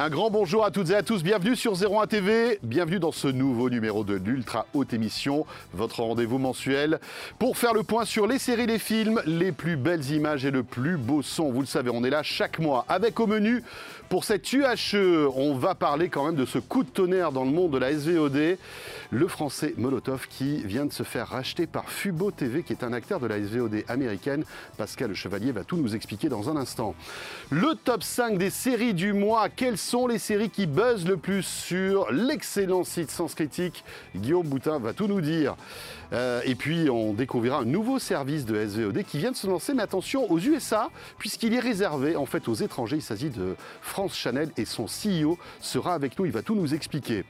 Un grand bonjour à toutes et à tous, bienvenue sur 01 TV, bienvenue dans ce nouveau numéro de l'Ultra Haute Émission, votre rendez-vous mensuel pour faire le point sur les séries, les films, les plus belles images et le plus beau son. Vous le savez, on est là chaque mois avec au menu pour cette UHE, on va parler quand même de ce coup de tonnerre dans le monde de la SVOD, le français Molotov qui vient de se faire racheter par Fubo TV qui est un acteur de la SVOD américaine. Pascal Chevalier va tout nous expliquer dans un instant. Le top 5 des séries du mois, quelles sont les séries qui buzzent le plus sur l'excellent site Sens Critique Guillaume Boutin va tout nous dire. Euh, et puis on découvrira un nouveau service de SVOD qui vient de se lancer, mais attention aux USA, puisqu'il est réservé en fait aux étrangers. Il s'agit de France Chanel et son CEO sera avec nous, il va tout nous expliquer.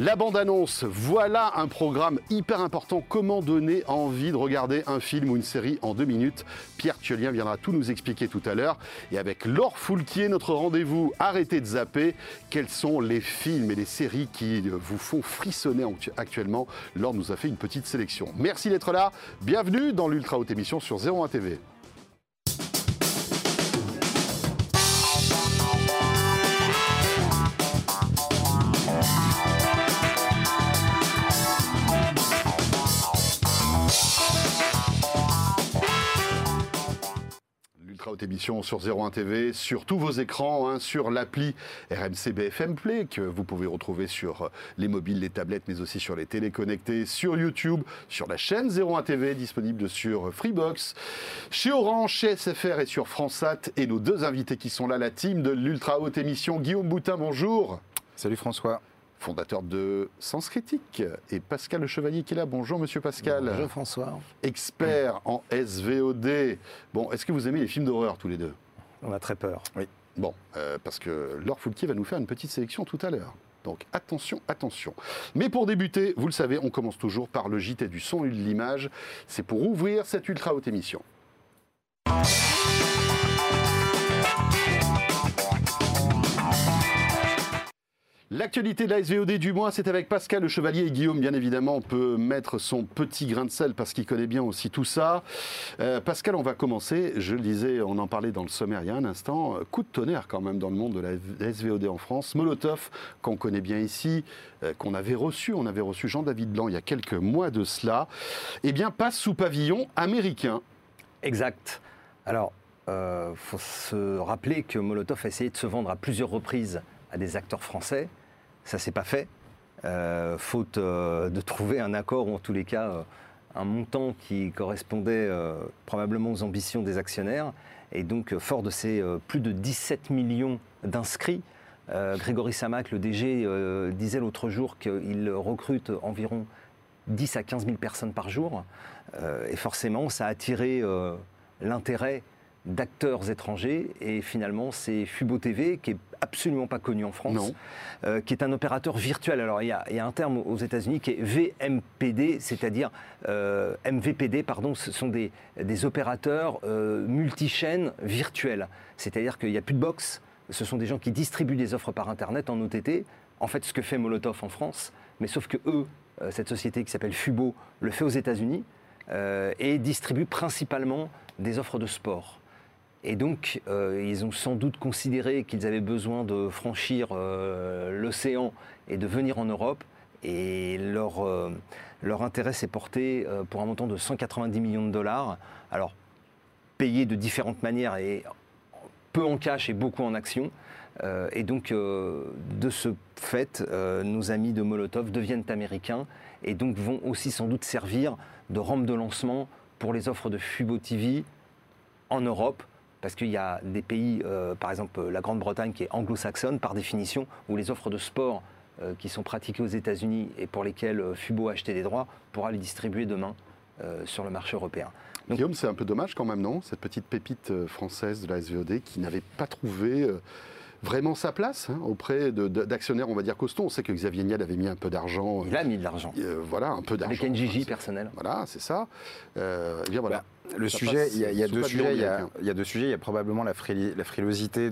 La bande-annonce, voilà un programme hyper important. Comment donner envie de regarder un film ou une série en deux minutes? Pierre Thiolien viendra tout nous expliquer tout à l'heure. Et avec Laure Foulquier, notre rendez-vous, arrêtez de zapper. Quels sont les films et les séries qui vous font frissonner actuellement? Laure nous a fait une petite sélection. Merci d'être là. Bienvenue dans l'Ultra Haute Émission sur 01 TV. Haute Émission sur 01 TV, sur tous vos écrans, hein, sur l'appli RMC BFM Play que vous pouvez retrouver sur euh, les mobiles, les tablettes, mais aussi sur les téléconnectés, sur YouTube, sur la chaîne 01 TV disponible sur Freebox, chez Orange, chez SFR et sur FranceSat. Et nos deux invités qui sont là, la team de l'Ultra Haute Émission, Guillaume Boutin, bonjour. Salut François fondateur de Sens Critique, et Pascal Le Chevalier qui est là. Bonjour Monsieur Pascal. Bonjour François. Expert en SVOD. Bon, est-ce que vous aimez les films d'horreur tous les deux? On a très peur. Oui. Bon, euh, parce que Laure Foulquier va nous faire une petite sélection tout à l'heure. Donc attention, attention. Mais pour débuter, vous le savez, on commence toujours par le JT du son et de l'image. C'est pour ouvrir cette ultra haute émission. L'actualité de la SVOD du mois, c'est avec Pascal Le Chevalier et Guillaume, bien évidemment. Peut mettre son petit grain de sel parce qu'il connaît bien aussi tout ça. Euh, Pascal, on va commencer. Je le disais, on en parlait dans le sommaire il y a un instant. Coup de tonnerre quand même dans le monde de la SVOD en France. Molotov, qu'on connaît bien ici, euh, qu'on avait reçu. On avait reçu Jean-David Blanc il y a quelques mois de cela. Eh bien, passe sous pavillon américain. Exact. Alors, il euh, faut se rappeler que Molotov a essayé de se vendre à plusieurs reprises à des acteurs français. Ça s'est pas fait, euh, faute euh, de trouver un accord ou en tous les cas euh, un montant qui correspondait probablement aux ambitions des actionnaires. Et donc, fort de ces plus de 17 millions d'inscrits, Grégory Samac, le DG, disait l'autre jour qu'il recrute environ 10 à 15 000 personnes par jour. et forcément, ça a attiré l'intérêt d'acteurs étrangers. Et finalement, c'est Fubo TV, qui est absolument pas connu en France, euh, qui est un opérateur virtuel. Alors, il y a, un terme aux États-Unis qui est VMPD, c'est-à-dire euh, MVPD, pardon, ce sont des, des opérateurs euh, multichaînes virtuels. C'est-à-dire qu'il n'y a plus de box, ce sont des gens qui distribuent des offres par Internet en OTT. En fait, ce que fait Molotov en France, mais sauf que eux, cette société qui s'appelle Fubo, le fait aux États-Unis et distribue principalement des offres de sport. Et donc, euh, ils ont sans doute considéré qu'ils avaient besoin de franchir euh, l'océan et de venir en Europe. Et leur, euh, leur intérêt s'est porté pour un montant de 190 millions de dollars. Alors, payés de différentes manières et peu en cash et beaucoup en actions. et donc, de ce fait, nos amis de Molotov deviennent américains et donc vont aussi sans doute servir de rampe de lancement pour les offres de Fubo TV en Europe parce qu'il y a des pays, euh, par exemple la Grande-Bretagne qui est anglo-saxonne par définition, où les offres de sport euh, qui sont pratiquées aux États-Unis et pour lesquelles euh, Fubo a acheté des droits pourra les distribuer demain sur le marché européen. Guillaume, c'est un peu dommage quand même, non? Cette petite pépite française de la SVOD qui n'avait pas trouvé vraiment sa place hein, auprès d'actionnaires, on va dire costauds. On sait que Xavier Niel avait mis un peu d'argent. Il a mis de l'argent. voilà, un peu d'argent. Avec NJJ personnel. Voilà, c'est ça. Eh bien voilà. Bah, le sujet, il y, a, deux sujets. Il y a, deux sujets. Il y a probablement la, frilosité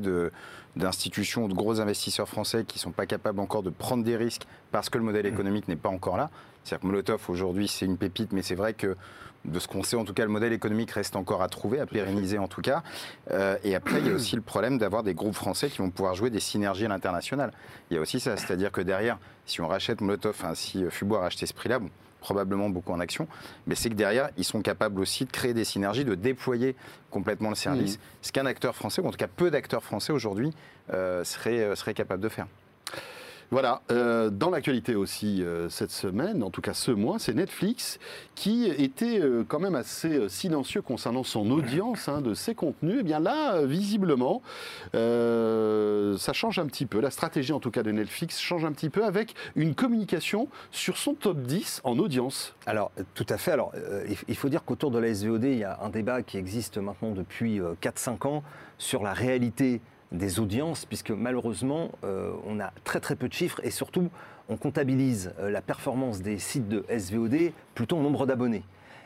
d'institutions ou de gros investisseurs français qui ne sont pas capables encore de prendre des risques parce que le modèle économique n'est pas encore là. C'est-à-dire que Molotov, aujourd'hui, c'est une pépite, mais c'est vrai que de ce qu'on sait, en tout cas, le modèle économique reste encore à trouver, à pérenniser en tout cas. Euh, et après, il y a aussi le problème d'avoir des groupes français qui vont pouvoir jouer des synergies à l'international. Il y a aussi ça, c'est-à-dire que derrière, si on rachète Molotov, si Fubo a racheté ce prix-là, bon, probablement beaucoup en action, mais c'est que derrière, ils sont capables aussi de créer des synergies, de déployer complètement le service, mmh. ce qu'un acteur français, ou en tout cas peu d'acteurs français aujourd'hui, euh, seraient euh, serait capable de faire. Voilà, euh, dans l'actualité aussi euh, cette semaine, en tout cas ce mois, c'est Netflix qui était euh, quand même assez silencieux concernant son audience hein, de ses contenus. Et eh bien là, visiblement, ça change un petit peu. La stratégie en tout cas de Netflix change un petit peu avec une communication sur son top 10 en audience. Alors tout à fait. Alors il faut dire qu'autour de la SVOD, il y a un débat qui existe maintenant depuis 4-5 ans sur la réalité des audiences, puisque malheureusement, euh, on a très très peu de chiffres et surtout, on comptabilise euh, la performance des sites de SVOD plutôt en nombre d'abonnés.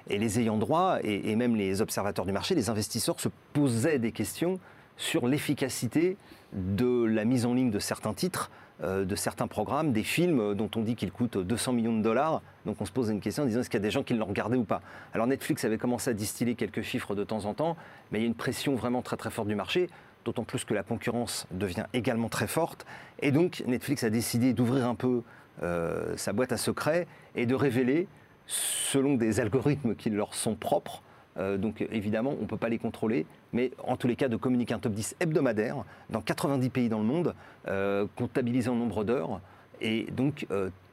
Et les ayants droit et, même les observateurs du marché, les investisseurs se posaient des questions sur l'efficacité de la mise en ligne de certains titres, euh, de certains programmes, des films dont on dit qu'ils coûtent 200 millions de dollars. Donc on se pose une question en disant est-ce qu'il y a des gens qui l'ont regardé ou pas? Alors Netflix avait commencé à distiller quelques chiffres de temps en temps, mais il y a une pression vraiment très très forte du marché d'autant plus que la concurrence devient également très forte. Et donc Netflix a décidé d'ouvrir un peu euh, sa boîte à secrets et de révéler, selon des algorithmes qui leur sont propres, euh, donc évidemment on ne peut pas les contrôler, mais en tous les cas de communiquer un top 10 hebdomadaire dans 90 pays dans le monde, euh, comptabilisé en nombre d'heures. Et donc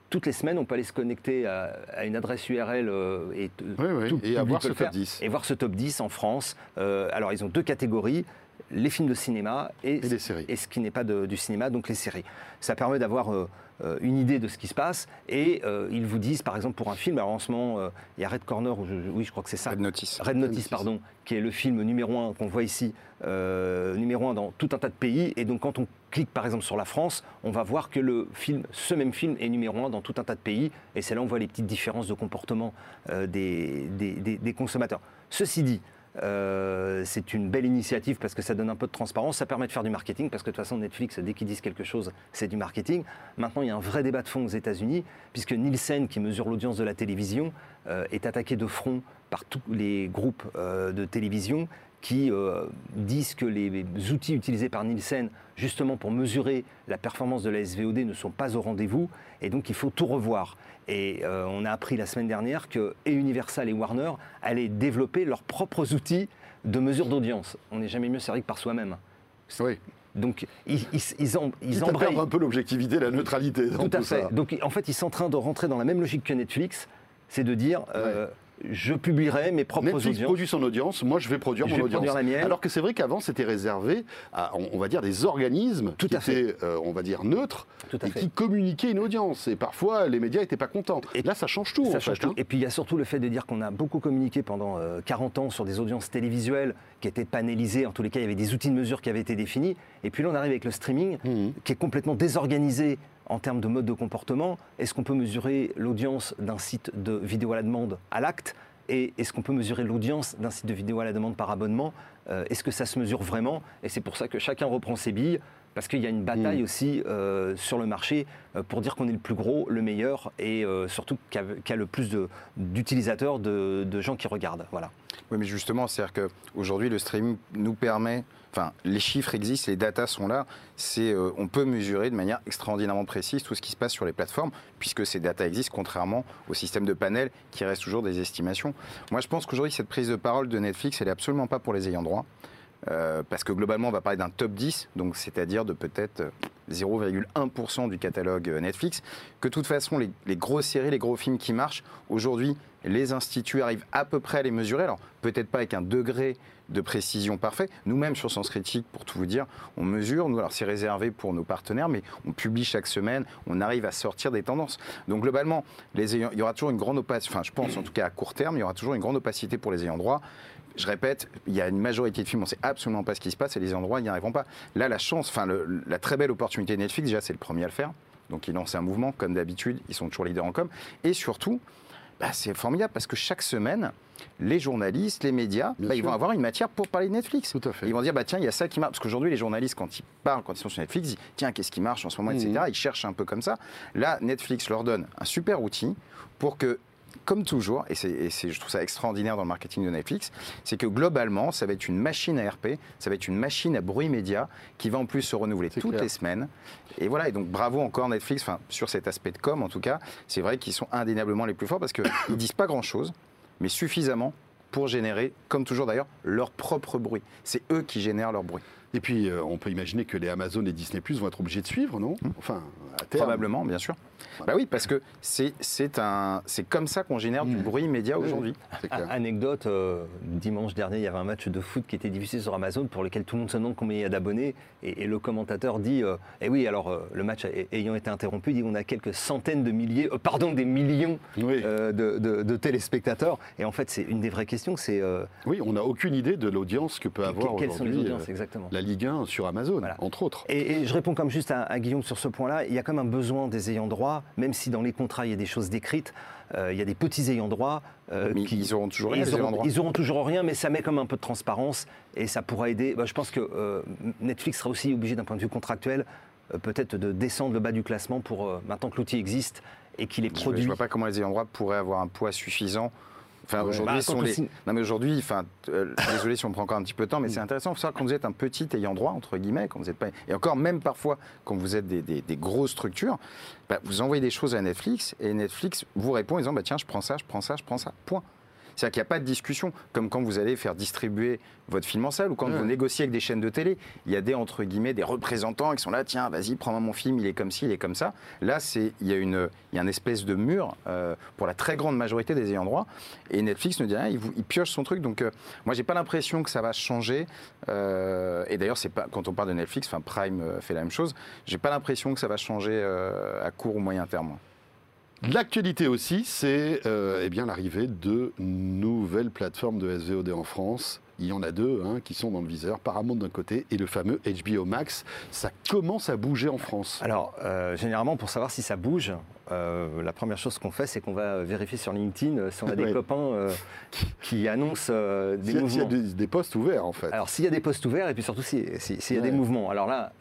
toutes les semaines, on peut aller se connecter à, une adresse URL et, et avoir ce top 10. Et voir ce top 10 en France. alors, ils ont deux catégories les films de cinéma et, et, ce qui n'est pas du cinéma, donc les séries. Ça permet d'avoir euh, euh, une idée de ce qui se passe et euh, ils vous disent, par exemple, pour un film, alors en ce moment, il y a Red Corner, oui, je crois que c'est ça. Red Notice. Red Notice, pardon, qui est le film numéro un qu'on voit ici, numéro un dans tout un tas de pays. Et donc, quand on clique, par exemple, sur la France, on va voir que le film, ce même film est numéro un dans tout un tas de pays. Et c'est là où on voit les petites différences de comportement des, des consommateurs. Ceci dit, euh, c'est une belle initiative parce que ça donne un peu de transparence, ça permet de faire du marketing parce que de toute façon Netflix, dès qu'ils disent quelque chose, c'est du marketing. Maintenant, il y a un vrai débat de fond aux États-Unis puisque Nielsen, qui mesure l'audience de la télévision, euh, est attaqué de front par tous les groupes euh, de télévision qui disent que les outils utilisés par Nielsen, justement pour mesurer la performance de la SVOD, ne sont pas au rendez-vous, et donc il faut tout revoir. Et euh, on a appris la semaine dernière que et Universal et Warner allaient développer leurs propres outils de mesure d'audience. On n'est jamais mieux servi que par soi-même. Oui. Donc, ils, ils, ils, ils un peu l'objectivité, la neutralité. Tout à fait. Donc, en fait, ils sont en train de rentrer dans la même logique que Netflix, c'est de dire, euh, je publierai mes propres Netflix audiences. produit son audience, moi je vais produire mon audience. la mienne. Alors que c'est vrai qu'avant c'était réservé à, on, va dire, des organismes Tout qui à étaient, euh, on va dire, neutres et qui communiquaient une audience. Et parfois les médias n'étaient pas contents. Et là ça change tout. Ça change tout. Hein. Et puis il y a surtout le fait de dire qu'on a beaucoup communiqué pendant 40 euh, ans sur des audiences télévisuelles qui étaient panélisées. En tous les cas, il y avait des outils de mesure qui avaient été définis. Et puis là on arrive avec le streaming mmh. qui est complètement désorganisé en termes de mode de comportement. Est-ce qu'on peut mesurer l'audience d'un site de vidéo à la demande à l'acte et est-ce qu'on peut mesurer l'audience d'un site de vidéo à la demande par abonnement euh, Est-ce que ça se mesure vraiment Et c'est pour ça que chacun reprend ses billes, parce qu'il y a une bataille mm. aussi euh, sur le marché euh, pour dire qu'on est le plus gros, le meilleur, et surtout qu'il y, a le plus d'utilisateurs, de, de, gens qui regardent. Voilà. Oui, mais justement, c'est-à-dire qu'aujourd'hui, le streaming nous permet Enfin, les chiffres existent, les datas sont là. Euh, on peut mesurer de manière extraordinairement précise tout ce qui se passe sur les plateformes, puisque ces datas existent, contrairement au système de panel qui reste toujours des estimations. Moi, je pense qu'aujourd'hui, cette prise de parole de Netflix, elle est absolument pas pour les ayants droit. Euh, parce que globalement, on va parler d'un top 10, donc c'est-à-dire de peut-être 0,1% du catalogue euh, Netflix. Que de toute façon, les, grosses séries, les gros films qui marchent, aujourd'hui, les instituts arrivent à peu près à les mesurer. Alors, peut-être pas avec un degré de précision parfait. Nous-mêmes, sur Sens Critique, pour tout vous dire, on mesure. Nous, alors c'est réservé pour nos partenaires, mais on publie chaque semaine. On arrive à sortir des tendances. Donc, globalement, il y aura toujours une grande opacité, enfin, je pense en tout cas à court terme, il y aura toujours une grande opacité pour les ayants droit. Je répète, il y a une majorité de films, on ne sait absolument pas ce qui se passe et les droit n'y arriveront pas. Là, la chance, enfin, la très belle opportunité de Netflix, déjà, c'est le premier à le faire. Donc, ils lancent un mouvement, comme d'habitude, ils sont toujours leaders en com. Et surtout, bah, c'est formidable parce que chaque semaine, les journalistes, les médias, bah, ils vont avoir une matière pour parler de Netflix. Tout à fait. Ils vont dire, bah, tiens, il y a ça qui marche. Parce qu'aujourd'hui, les journalistes, quand ils parlent, quand ils sont sur Netflix, ils disent, tiens, qu'est-ce qui marche en ce moment, etc. Mhm. Ils cherchent un peu comme ça. Là, Netflix leur donne un super outil pour que, comme toujours, et, je trouve ça extraordinaire dans le marketing de Netflix, c'est que globalement, ça va être une machine à RP, ça va être une machine à bruit média qui va en plus se renouveler toutes clair. les semaines. Et voilà, et donc bravo encore Netflix, enfin, sur cet aspect de com en tout cas, c'est vrai qu'ils sont indéniablement les plus forts parce qu'ils disent pas grand-chose, mais suffisamment pour générer, comme toujours d'ailleurs, leur propre bruit. C'est eux qui génèrent leur bruit. Et puis, euh, on peut imaginer que les Amazon et Disney Plus vont être obligés de suivre, non Enfin, à terme. Probablement, bien sûr. Bah oui, parce que c'est c'est un c'est comme ça qu'on génère du Mm. bruit média Oui, aujourd'hui. Anecdote, euh, dimanche dernier, il y avait un match de foot qui était diffusé sur Amazon pour lequel tout le monde se demande combien il y a d'abonnés. Et, et le commentateur dit euh, Eh oui, alors euh, le match ayant été interrompu, il dit On a quelques centaines de milliers, euh, pardon, des millions Oui. euh, de, de- de téléspectateurs. Et en fait, c'est une des vraies questions c'est euh, Oui, on n'a aucune idée de l'audience que peut avoir quelles sont les audiences exactement la Ligue 1 sur Amazon, Voilà. entre autres. Et, et je réponds comme juste à, à Guillaume sur ce point-là. Il y a quand même un besoin des ayants droit, même si dans les contrats il y a des choses décrites. euh, il y a des petits ayants droit euh, Mais qui ils auront toujours rien, ils auront, ayants droit. ils auront toujours rien, mais ça met comme un peu de transparence et ça pourra aider. Bah, je pense que euh, Netflix sera aussi obligé d'un point de vue contractuel peut-être de descendre le bas du classement pour maintenant que l'outil existe et qu'il est Je produit. ne vois pas comment les ayants droit pourraient avoir un poids suffisant. Enfin, Ouais. aujourd'hui, Bah, sont on les... Non, mais aujourd'hui, enfin, euh, désolé si on prend encore un petit peu de temps, mais Mm. c'est intéressant. Il faut savoir quand vous êtes un petit ayant droit, entre guillemets, quand vous êtes pas... Et encore, même parfois, quand vous êtes des, des- des grosses structures, bah, vous envoyez des choses à Netflix et Netflix vous répond en disant, bah, tiens, je prends ça, je prends ça, je prends ça. Point. C'est-à-dire qu'il n'y a pas de discussion, comme quand vous allez faire distribuer votre film en salle ou quand vous négociez avec des chaînes de télé. Il y a des, entre guillemets, des représentants qui sont là, tiens, vas-y, prends-moi mon film, il est comme ci, il est comme ça. Là, c'est, il y a une, il y a une espèce de mur euh, pour la très grande majorité des ayants droit. Et Netflix ne dit rien, il, vous- il pioche son truc. Donc, euh, moi, j'ai pas l'impression que ça va changer. Euh, et d'ailleurs, c'est pas, quand on parle de Netflix, enfin, Prime euh, fait la même chose. J'ai pas l'impression que ça va changer à court ou moyen terme. L'actualité aussi, c'est euh, eh bien l'arrivée de nouvelles plateformes de SVOD en France. Il y en a deux hein, qui sont dans le viseur, Paramount d'un côté et le fameux HBO Max. Ça commence à bouger en France. Alors, euh, généralement, pour savoir si ça bouge, euh, la première chose qu'on fait, c'est qu'on va vérifier sur LinkedIn si on a des Ouais. copains qui annoncent des S'il a- s'il y a mouvements. des, des postes ouverts en fait. Alors, s'il y a des postes ouverts et puis surtout si- si- s'il y a Ouais. des mouvements. Alors là,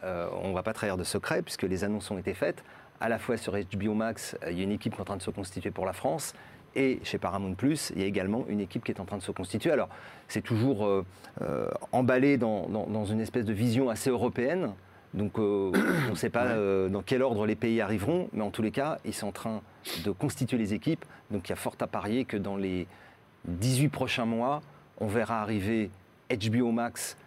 on ne va pas trahir de secret puisque les annonces ont été faites. À la fois sur HBO Max, euh, il y a une équipe qui est en train de se constituer pour la France. Et chez Paramount Plus, il y a également une équipe qui est en train de se constituer. Alors, c'est toujours euh, euh, emballé dans, dans- dans une espèce de vision assez européenne. Donc, euh, on ne sait pas dans quel ordre les pays arriveront, mais en tous les cas, ils sont en train de constituer les équipes. Donc, il y a fort à parier que dans les 18 prochains mois, on verra arriver HBO Max,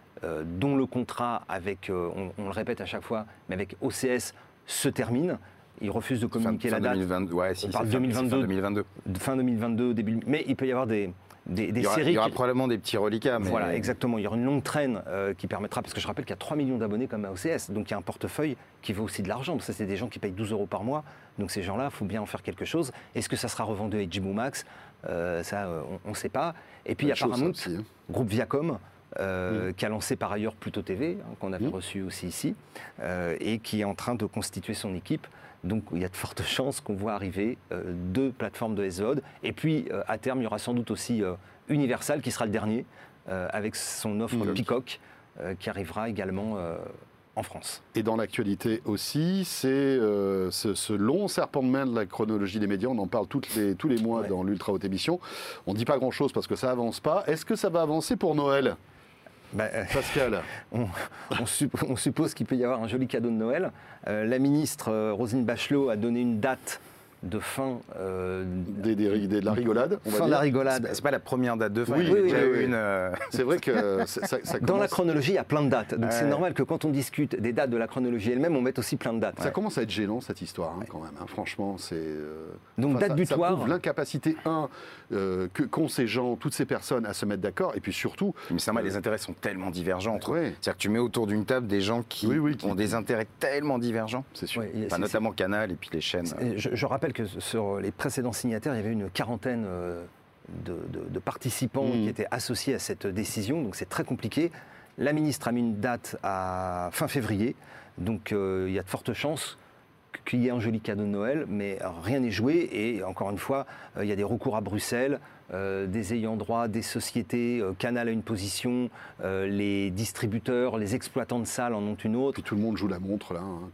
dont le contrat avec, on, on le répète à chaque fois, mais avec OCS se termine. Ils refusent de communiquer Fin- la fin date 2022, ouais, si, On parle fin- c'est fin 2022. 2022. de fin 2022, début. Mais il peut y avoir des, des, des Il y aura, séries. il y aura qui- probablement des petits reliquats. Mais Voilà, exactement. Il y aura une longue traîne euh, qui permettra, parce que je rappelle qu'il y a 3 millions d'abonnés comme à OCS, donc il y a un portefeuille qui vaut aussi de l'argent. Ça, c'est des gens qui payent 12 euros par mois. Donc ces gens-là, il faut bien en faire quelque chose. Est-ce que ça sera revendu à HBO Max? Euh, Ça, euh, on ne sait pas. Et puis il y a Paramount, aussi, hein. groupe Viacom, euh, qui a lancé par ailleurs Pluto TV, hein, qu'on avait Mm. reçu aussi ici, et qui est en train de constituer son équipe. Donc il y a de fortes chances qu'on voit arriver euh, deux plateformes de SVOD. Et puis euh, à terme, il y aura sans doute aussi euh, Universal qui sera le dernier, avec son offre Mm. Peacock, qui arrivera également en France. Et dans l'actualité aussi, c'est euh, ce, ce long serpent de main de la chronologie des médias. On en parle toutes les, tous les mois Ouais. dans l'Ultra Haute Émission. On ne dit pas grand-chose parce que ça avance pas. Est-ce que ça va avancer pour Noël, Bah, euh, Pascal on, on supp- on suppose qu'il peut y avoir un joli cadeau de Noël. Euh, la ministre euh, Roselyne Bachelot a donné une date de fin, euh, des, des- des- de la rigolade, on va fin de la rigolade. C'est pas la première date de fin. Oui, oui, oui, une. euh, C'est vrai que ça, ça- ça Dans la commence, chronologie, il y a plein de dates. Donc c'est normal que quand on discute des dates de la chronologie elle-même, on mette aussi plein de dates. ça commence à être gênant cette histoire hein, quand même. hein. Franchement, c'est. euh, Donc, date ça, butoir. Ça prouve l'incapacité un euh, que qu'ont ces gens, toutes ces personnes, à se mettre d'accord, et puis surtout. Mais normal, les intérêts sont tellement divergents entre C'est-à-dire que tu mets autour d'une table des gens qui, Oui, oui, qui- ont des intérêts tellement divergents. c'est sûr. Enfin, notamment Canal et puis les chaînes. Je, je rappelle que sur les précédents signataires, il y avait une quarantaine euh, de, de- de participants Mhm. qui étaient associés à cette décision. Donc c'est très compliqué. La ministre a mis une date à fin février. Donc euh, il y a de fortes chances qu'il y ait un joli cadeau de Noël, mais rien n'est joué. Et encore une fois, il y a des recours à Bruxelles. des ayants droit, des sociétés, Canal a une position, les distributeurs, les exploitants de salles en ont une autre. Puis tout le monde joue la montre là. Hein.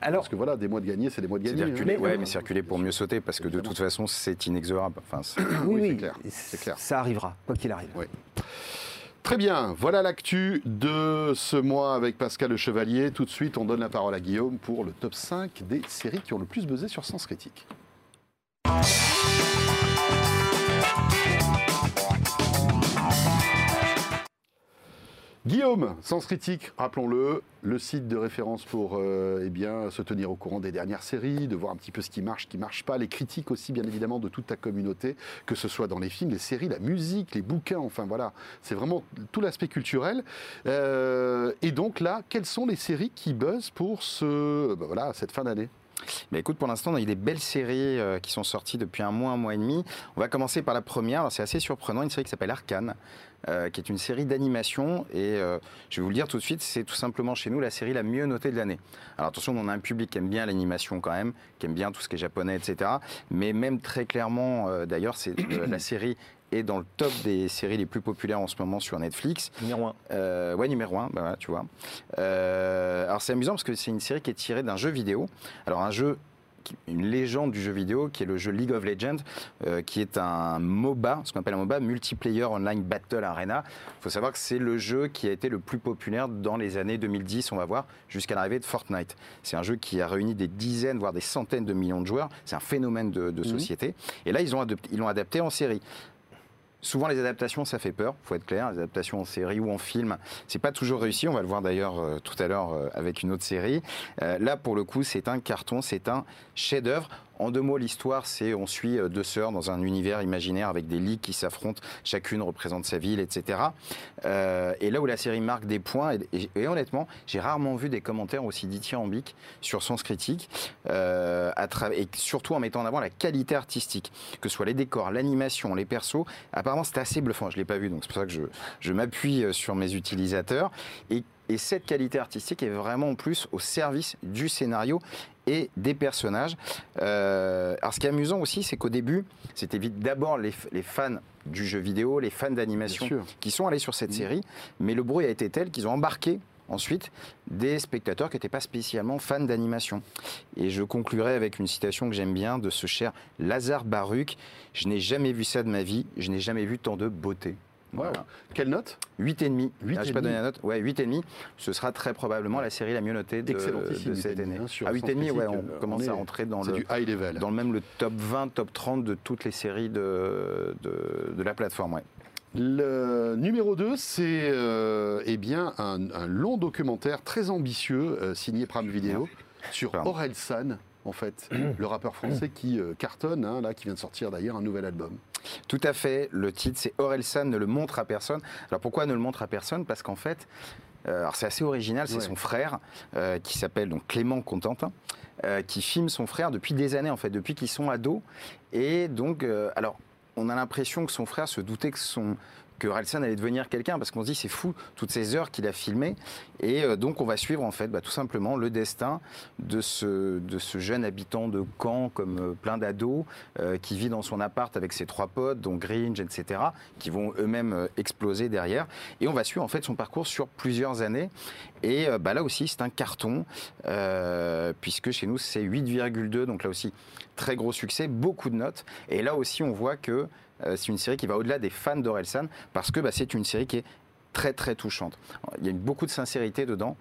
Alors, parce que voilà, des mois de gagner, c'est des mois de gagner. Circuler, hein. mais circuler pour mieux sauter, parce que de toute façon, c'est inexorable. Enfin, oui, oui, c'est clair. Ça arrivera, quoi qu'il arrive. Oui. Très bien, voilà l'actu de ce mois avec Pascal Le Chevalier. Tout de suite, on donne la parole à Guillaume pour le top 5 des séries qui ont le plus buzzé sur Sens Critique. Guillaume, Sens Critique, rappelons-le, le site de référence pour euh, eh bien, se tenir au courant des dernières séries, de voir un petit peu ce qui marche, ce qui ne marche pas, les critiques aussi bien évidemment de toute ta communauté, que ce soit dans les films, les séries, la musique, les bouquins, enfin voilà, c'est vraiment tout l'aspect culturel. Euh, et donc là, quelles sont les séries qui buzzent pour ce, ben voilà, cette fin d'année? Mais écoute, pour l'instant, on a eu des belles séries euh, qui sont sorties depuis un mois, un mois et demi. On va commencer par la première. C'est assez surprenant, une série qui s'appelle Arcane. Euh, qui est une série d'animation. Et euh, je vais vous le dire tout de suite, c'est tout simplement chez nous la série la mieux notée de l'année. Alors attention, on a un public qui aime bien l'animation quand même, qui aime bien tout ce qui est japonais, etc. Mais même très clairement, d'ailleurs, c'est la série est dans le top des séries les plus populaires en ce moment sur Netflix. Numéro 1. Euh, ouais, numéro 1, bah tu vois. Euh, alors c'est amusant parce que c'est une série qui est tirée d'un jeu vidéo. Alors un jeu une légende du jeu vidéo qui est le jeu League of Legends, euh, qui est un MOBA, ce qu'on appelle un MOBA, Multiplayer Online Battle Arena. Il faut savoir que c'est le jeu qui a été le plus populaire dans les années 2010, on va voir, jusqu'à l'arrivée de Fortnite. C'est un jeu qui a réuni des dizaines, voire des centaines de millions de joueurs. C'est un phénomène de, mhm. société. Et là, ils l'ont ils adapté en série. Souvent, les adaptations, ça fait peur, faut être clair. Les adaptations en série ou en film, c'est pas toujours réussi. On va le voir d'ailleurs euh, tout à l'heure euh, avec une autre série. Euh, là, pour le coup, c'est un carton, c'est un chef-d'œuvre. En deux mots, l'histoire, c'est on suit euh, deux sœurs dans un univers imaginaire avec des ligues qui s'affrontent, chacune représente sa ville, etc. Euh, et là où la série marque des points, et, honnêtement, j'ai rarement vu des commentaires aussi dithyrambiques sur Sens Critique, euh, et surtout en mettant en avant la qualité artistique, que ce soit les décors, l'animation, les persos. Apparemment, c'est assez bluffant. Je l'ai pas vu, donc c'est pour ça que je, je m'appuie sur mes utilisateurs. Et et cette qualité artistique est vraiment en plus au service du scénario et des personnages. Euh, alors ce qui est amusant aussi, c'est qu'au début, c'était d'abord les, fans du jeu vidéo, les fans d'animation qui sont allés sur cette série, mais le bruit a été tel qu'ils ont embarqué ensuite des spectateurs qui n'étaient pas spécialement fans d'animation. Et je conclurai avec une citation que j'aime bien de ce cher Lazare Baruch. Je n'ai jamais vu ça de ma vie, je n'ai jamais vu tant de beauté. Quelle note? 8,5. Ah, je pas donné la note. Ouais, 8,5. Ce sera très probablement la série la mieux notée de, de cette année. Hein, à 8,5, ouais, on commence à rentrer dans le, du high level. dans même le top 20, top 30 de toutes les séries de, de, la plateforme. Ouais. Le numéro 2, c'est euh, eh bien un, long documentaire très ambitieux euh, signé Prime Video sur San, en fait, le rappeur français qui euh, cartonne, hein, là, qui vient de sortir d'ailleurs un nouvel album. Tout à fait. Le titre, c'est Orelsan ne le montre à personne. Alors pourquoi ne le montre à personne? Parce qu'en fait, euh, alors c'est assez original, c'est son frère euh, qui s'appelle donc Clément Contentin. qui filme son frère depuis des années en fait, depuis qu'ils sont ados. Et donc, alors, on a l'impression que son frère se doutait que son, que Ralston allait devenir quelqu'un, parce qu'on se dit c'est fou toutes ces heures qu'il a filmées. Et euh, donc on va suivre en fait bah, tout simplement le destin de ce, jeune habitant de Caen, comme euh, plein d'ados, euh, qui vit dans son appart avec ses trois potes, dont Gringe, etc., qui vont eux-mêmes exploser derrière. Et on va suivre en fait son parcours sur plusieurs années. Et bah, là aussi c'est un carton, puisque chez nous c'est 8,2, donc là aussi très gros succès, beaucoup de notes. Et là aussi on voit que c'est une série qui va au-delà des fans d'Orelsan parce que bah, c'est une série qui est très très touchante. Il y a beaucoup de sincérité dedans.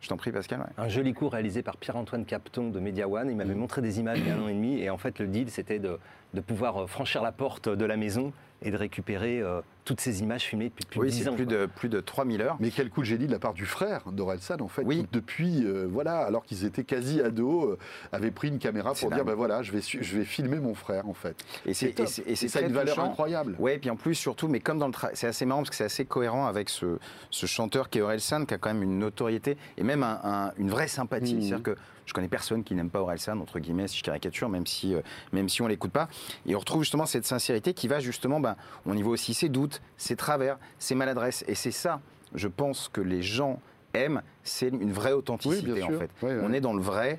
Je t'en prie, Pascal. Un joli coup réalisé par Pierre-Antoine Capton de Media One. Il m'avait mmh. montré des images il y a un an et demi. Et en fait, le deal, c'était de, de pouvoir euh, franchir la porte de la maison et de récupérer euh, toutes ces images filmées depuis plus de 10 ans. Plus de, plus de 3000 heures. Mais quel coup de génie de la part du frère d'Orelsan, en fait, oui. depuis, euh, voilà, alors qu'ils étaient quasi ados, euh, avait pris une caméra pour dire, ben voilà, je vais, je vais filmer mon frère, en fait. Et c'est et ça a une valeur incroyable. Oui, et puis en plus, surtout, mais comme dans le c'est assez marrant parce que c'est assez cohérent avec ce, ce chanteur qui est Orelsan, qui a quand même une notoriété et même une vraie sympathie. Mmh. C'est-à-dire que je connais personne qui n'aime pas Orelsan, entre guillemets, si je caricature, même si, euh, même si on l'écoute pas. Et on retrouve justement cette sincérité qui va justement, ben, on y voit aussi ses doutes, ses travers, ses maladresses. Et c'est ça, je pense, que les gens aiment, c'est une vraie authenticité, en fait. on est dans le vrai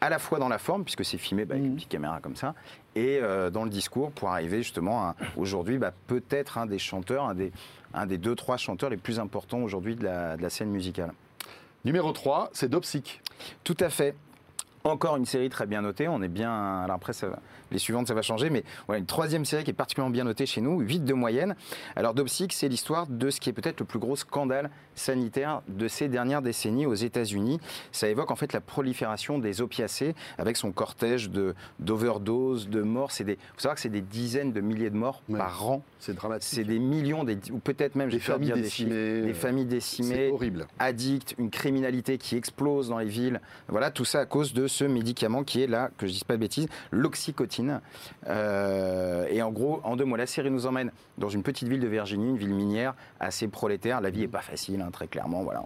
à la fois dans la forme, puisque c'est filmé bah, avec une Mhm. petite caméra comme ça, et euh, dans le discours pour arriver justement à aujourd'hui bah, peut-être un des chanteurs, un des, un des deux, trois chanteurs les plus importants aujourd'hui de la, de la scène musicale. Numéro 3, c'est Dopsic. Tout à fait. Encore une série très bien notée. On est bien. Alors après, ça va- les suivantes, ça va changer. Mais voilà, une troisième série qui est particulièrement bien notée chez nous, 8 de moyenne. Alors, Dopsic, c'est l'histoire de ce qui est peut-être le plus gros scandale sanitaire de ces dernières décennies aux États-Unis. Ça évoque en fait la prolifération des opiacés avec son cortège de d'overdoses, de morts. Il faut savoir que c'est des dizaines de milliers de morts Ouais. par an. C'est dramatique. C'est des millions, des, ou peut-être même, Des de familles dire des chiffres, décimées. des familles C'est décimées, horrible. addicts, une criminalité qui explose dans les villes. Voilà, tout ça à cause de ce médicament qui est là, que je dise pas de bêtises, l'oxycotine. Euh, et en gros, en deux mots, la série nous emmène dans une petite ville de Virginie, une ville minière assez prolétaire. La vie est pas facile, hein, très clairement. Voilà,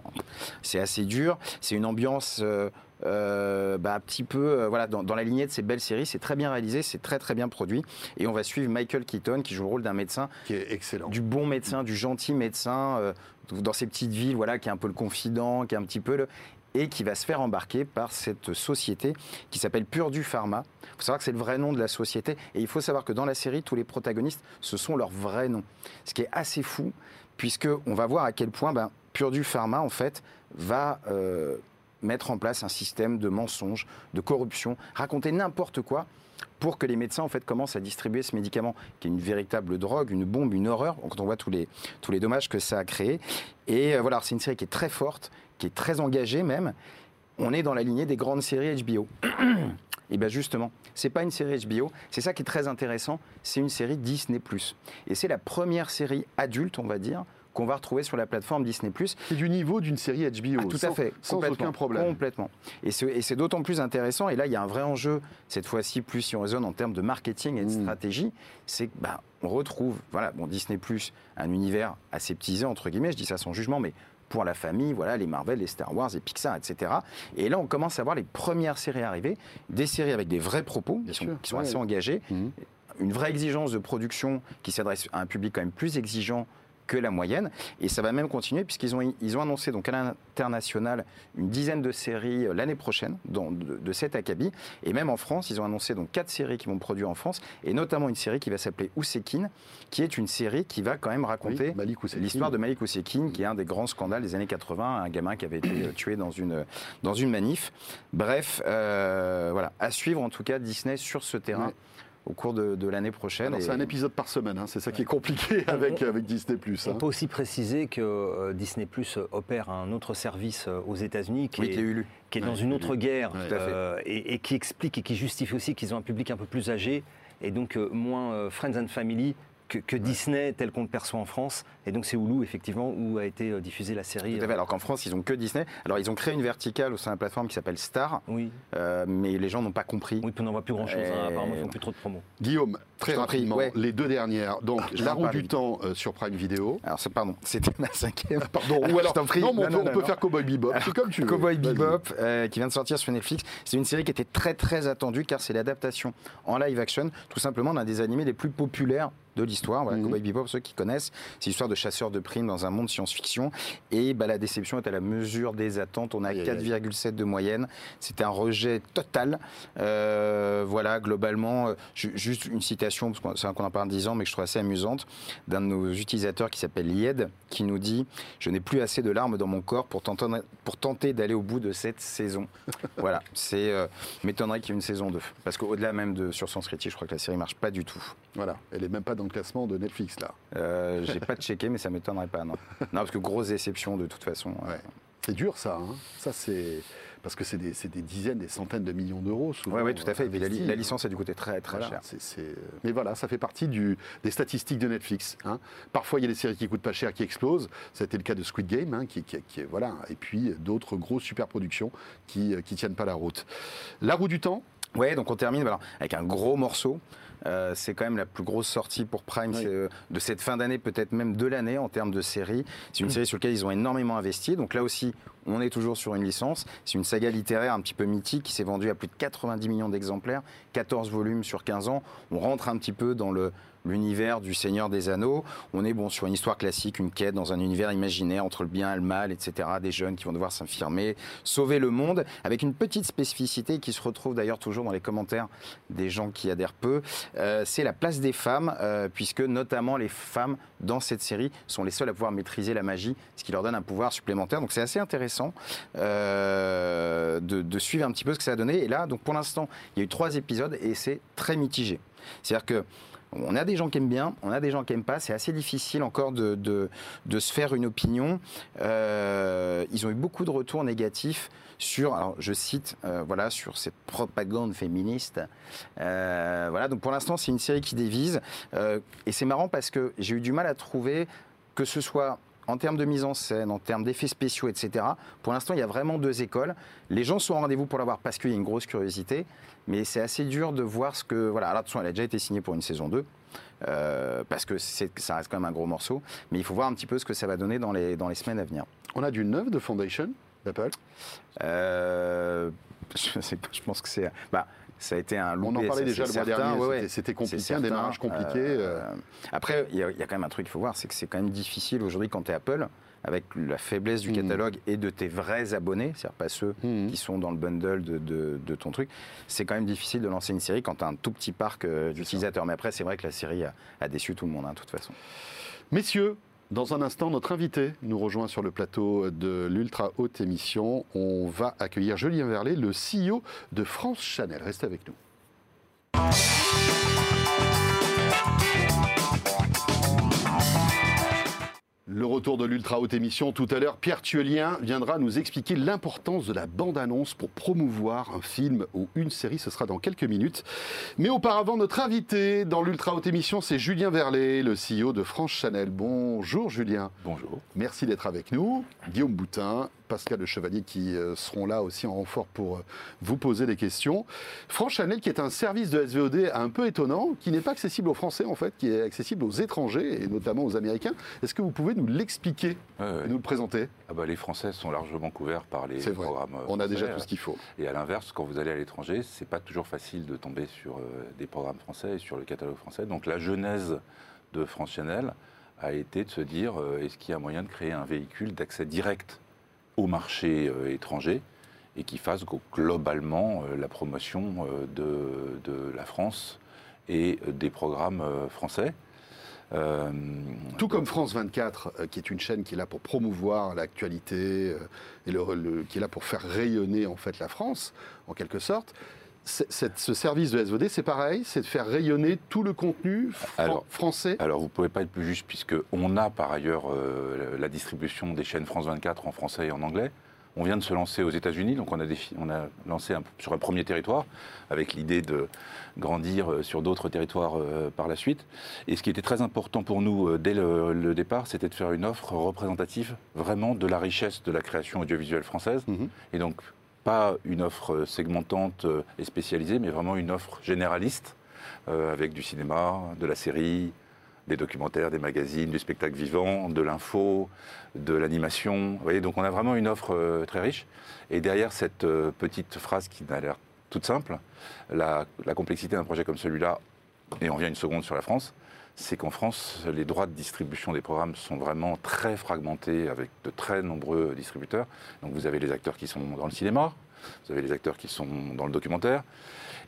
c'est assez dur. C'est une ambiance. euh, euh, bah, un petit peu euh, voilà, dans, dans la lignée de ces belles séries, c'est très bien réalisé, c'est très très bien produit. Et on va suivre Michael Keaton qui joue le rôle d'un médecin Qui est excellent. du bon médecin, du gentil médecin, euh, dans ces petites villes, voilà, qui est un peu le confident, qui est un petit peu le et qui va se faire embarquer par cette société qui s'appelle Purdue Pharma. Il faut savoir que c'est le vrai nom de la société et il faut savoir que dans la série, tous les protagonistes, ce sont leurs vrais noms. Ce qui est assez fou, puisque on va voir à quel point ben, Purdue Pharma, en fait, va euh, mettre en place un système de mensonges, de corruption, raconter n'importe quoi pour que les médecins en fait commencent à distribuer ce médicament qui est une véritable drogue, une bombe, une horreur quand on voit tous les tous les dommages que ça a créé. Et euh, voilà, c'est une série qui est très forte, qui est très engagée même. On est dans la lignée des grandes séries HBO. Et bien justement, c'est pas une série HBO, c'est ça qui est très intéressant, c'est une série Disney+. Et c'est la première série adulte, on va dire, qu'on va retrouver sur la plateforme Disney+. C'est du niveau d'une série HBO. Ah, tout sans, à fait, Sans complètement, aucun problème. Complètement. Et c'est d'autant plus intéressant. Et là, il y a un vrai enjeu cette fois-ci, plus si on raisonne en termes de marketing et de Mm. stratégie, c'est que bah, on retrouve, voilà, bon, Disney un univers aseptisé entre guillemets. Je dis ça sans jugement, mais pour la famille, voilà, les Marvel, les Star Wars, les Pixar, etc. Et là, on commence à voir les premières séries arriver, des séries avec des vrais propos qui sont, qui assez engagés, Mhm. une vraie exigence de production qui s'adresse à un public quand même plus exigeant que la moyenne. Et ça va même continuer puisqu'ils ont, ils ont annoncé donc à l'international une dizaine de séries euh, l'année prochaine dans- de, de cet acabit. Et même en France, ils ont annoncé donc quatre séries qui vont produire en France et notamment une série qui va s'appeler Ousekine, qui est une série qui va quand même raconter Oui, l'histoire de Malik Ousekine, qui est un des grands scandales des années 80, un gamin qui avait été euh, tué dans une, dans une manif. Bref, euh, voilà, à suivre en tout cas Disney sur ce terrain. Au cours de, de l'année prochaine. C'est un épisode par semaine, hein, c'est ça qui est compliqué avec, avec Disney+. On hein. peut aussi préciser que euh, Disney Plus opère un autre service euh, aux États-Unis qui, Oui, est, qui est Hulu. qui est dans une Hulu. autre guerre euh, et, et qui explique et qui justifie aussi qu'ils ont un public un peu plus âgé et donc euh, moins euh, Friends and Family que, que Disney tel qu'on le perçoit en France. Et donc c'est Hulu effectivement où a été euh, diffusée la série. Tout à fait. Alors qu'en France, ils ont que Disney. Alors ils ont créé une verticale au sein de la plateforme qui s'appelle Star, euh, Oui, euh, mais les gens n'ont pas compris. oui, puis on n'en voit plus grand chose. Euh, apparemment, ils font plus trop de promos. Guillaume, très prie, rapidement, ouais. les deux dernières. Donc, Je La roue du temps euh, sur Prime Video. Alors c'est pardon, c'était ma cinquième. Pardon, Alors, ou alors, je prie. non, on Non, peut, on peut faire Cowboy Bebop, c'est comme tu veux. Cowboy Vas-y. Bebop, euh, qui vient de sortir sur Netflix. C'est une série qui était très très attendue car c'est l'adaptation en live action, tout simplement d'un des animés les plus populaires de l'histoire. Voilà, Mhm. Cowboy Bebop, ceux qui connaissent, c'est l'histoire de chasseurs de primes dans un monde science-fiction. Et bah, la déception est à la mesure des attentes. On a Aïe, aïe, aïe. 4,7 de moyenne. C'était un rejet total. Euh, voilà, globalement, ju- juste une citation, parce qu'on c'est vrai qu'on en parle 10 ans, mais que je trouve assez amusante, d'un de nos utilisateurs qui s'appelle Lied, qui nous dit Je n'ai plus assez de larmes dans mon corps pour tenter, pour tenter d'aller au bout de cette saison. voilà, c'est. euh, m'étonnerait qu'il y ait une saison 2. Parce qu'au-delà même de sur Sens Critique, je crois que la série marche pas du tout. Voilà, elle est même pas dans le classement de Netflix, là. Euh, J'ai pas checké, mais ça m'étonnerait pas, non. Non, parce que grosse déception de toute façon. euh, Ouais. C'est dur, ça. hein. Ça, c'est... Parce que c'est des, dizaines, des centaines de millions d'euros, souvent. Ouais, tout à fait. Puis la, licence a dû coûter très très Voilà, cher. c'est- c'est- Mais voilà, ça fait partie du, des statistiques de Netflix. hein. Parfois, il y a des séries qui coûtent pas cher, qui explosent. C'était le cas de Squid Game, hein, qui, qui- qui- voilà. Et puis d'autres grosses superproductions qui, qui tiennent pas la route. La roue du temps, Ouais, donc on termine alors, avec un gros morceau. Euh, c'est quand même la plus grosse sortie pour Prime Oui. euh, de cette fin d'année, peut-être même de l'année en termes de série. C'est une série sur laquelle ils ont énormément investi. Donc là aussi, on est toujours sur une licence. C'est une saga littéraire un petit peu mythique qui s'est vendue à plus de 90 millions d'exemplaires, 14 volumes sur 15 ans. On rentre un petit peu dans le l'univers du Seigneur des Anneaux. On est bon sur une histoire classique, une quête dans un univers imaginaire entre le bien et le mal, etc. Des jeunes qui vont devoir s'infirmer, sauver le monde, avec une petite spécificité qui se retrouve d'ailleurs toujours dans les commentaires des gens qui adhèrent peu. Euh, c'est la place des femmes, euh, puisque notamment les femmes dans cette série sont les seules à pouvoir maîtriser la magie, ce qui leur donne un pouvoir supplémentaire. Donc c'est assez intéressant euh, de, de suivre un petit peu ce que ça a donné. Et là, donc pour l'instant, il y a eu trois épisodes et c'est très mitigé. C'est-à-dire que on a des gens qui aiment bien, on a des gens qui aiment pas. C'est assez difficile encore de, se faire une opinion. Euh, ils ont eu beaucoup de retours négatifs sur, je cite, euh, voilà, sur cette propagande féministe. Euh, voilà, donc pour l'instant, c'est une série qui dévise. Et c'est marrant parce que j'ai eu du mal à trouver que ce soit en termes de mise en scène, en termes d'effets spéciaux, etc. Pour l'instant, il y a vraiment deux écoles. Les gens sont au rendez-vous pour l'avoir parce qu'il y a une grosse curiosité, mais c'est assez dur de voir ce que. Voilà, alors attention, elle a déjà été signée pour une saison 2. euh, parce que ça reste quand même un gros morceau, mais il faut voir un petit peu ce que ça va donner dans les, dans les semaines à venir. On a du neuf de Foundation d'Apple? Euh, je, je pense que c'est. Bah, ça a été un On en parlait déjà le mois certain, dernier. ouais, c'était- compliqué, un démarrage compliqué. Euh, euh, Après, il y, a il y a quand même un truc qu'il faut voir, c'est que c'est quand même difficile aujourd'hui quand tu es Apple, avec la faiblesse du Mhm. catalogue et de tes vrais abonnés, c'est-à-dire pas ceux Mhm. qui sont dans le bundle de, de- de ton truc, c'est quand même difficile de lancer une série quand tu as un tout petit parc euh, d'utilisateurs. Mais après, c'est vrai que la série a, a déçu tout le monde, hein, de toute façon. Messieurs, dans un instant, notre invité nous rejoint sur le plateau de l'ultra haute émission. On va accueillir Julien Verlet, le CEO de France Chanel. Restez avec nous. Le retour de l'ultra haute émission tout à l'heure, Pierre Tuelien viendra nous expliquer l'importance de la bande-annonce pour promouvoir un film ou une série. Ce sera dans quelques minutes. Mais auparavant, notre invité dans l'ultra haute émission, c'est Julien Verlet, le CEO de France Chanel. Bonjour Julien. Bonjour. Merci d'être avec nous. Guillaume Boutin, Pascal Le Chevalier qui euh, seront là aussi en renfort pour euh, vous poser des questions. France Chanel qui est un service de SVOD un peu étonnant, qui n'est pas accessible aux Français en fait, qui est accessible aux étrangers et notamment aux Américains. Est-ce que vous pouvez nous l'expliquer et nous le présenter? Ah bah, les Français sont largement couverts par les vrai. programmes. euh, On a déjà tout ce qu'il faut. Et à l'inverse, quand vous allez à l'étranger, c'est pas toujours facile de tomber sur des programmes français et sur le catalogue français. Donc la genèse de France Channel a été de se dire est-ce qu'il y a moyen de créer un véhicule d'accès direct au marché euh, étranger et qui fasse globalement euh, la promotion euh, de, de la France et des programmes français. Euh, Tout comme France 24, euh, qui est une chaîne qui est là pour promouvoir l'actualité euh, et le- le- qui est là pour faire rayonner en fait la France, en quelque sorte. Cette- ce service de SVD, c'est pareil, c'est de faire rayonner tout le contenu fran- Alors- français. Alors, vous ne pouvez pas être plus juste, puisque on a par ailleurs euh, la distribution des chaînes France 24 en français et en anglais. On vient de se lancer aux États-Unis, donc on a, défi- on a lancé un- sur un premier territoire, avec l'idée de grandir euh, sur d'autres territoires euh, par la suite. Et ce qui était très important pour nous euh, dès le, le départ, c'était de faire une offre représentative vraiment de la richesse de la création audiovisuelle française. Mhm. Et donc, pas une offre segmentante euh, et spécialisée, mais vraiment une offre généraliste, euh, avec du cinéma, de la série, des documentaires, des magazines, du spectacle vivant, de l'info, de l'animation. Vous voyez, donc on a vraiment une offre euh, très riche. Et derrière cette euh, petite phrase qui a l'air toute simple, la, la complexité d'un projet comme celui-là, et on revient une seconde sur la France, c'est qu'en France, les droits de distribution des programmes sont vraiment très fragmentés avec de très nombreux distributeurs. Donc vous avez les acteurs qui sont dans le cinéma, vous avez les acteurs qui sont dans le documentaire.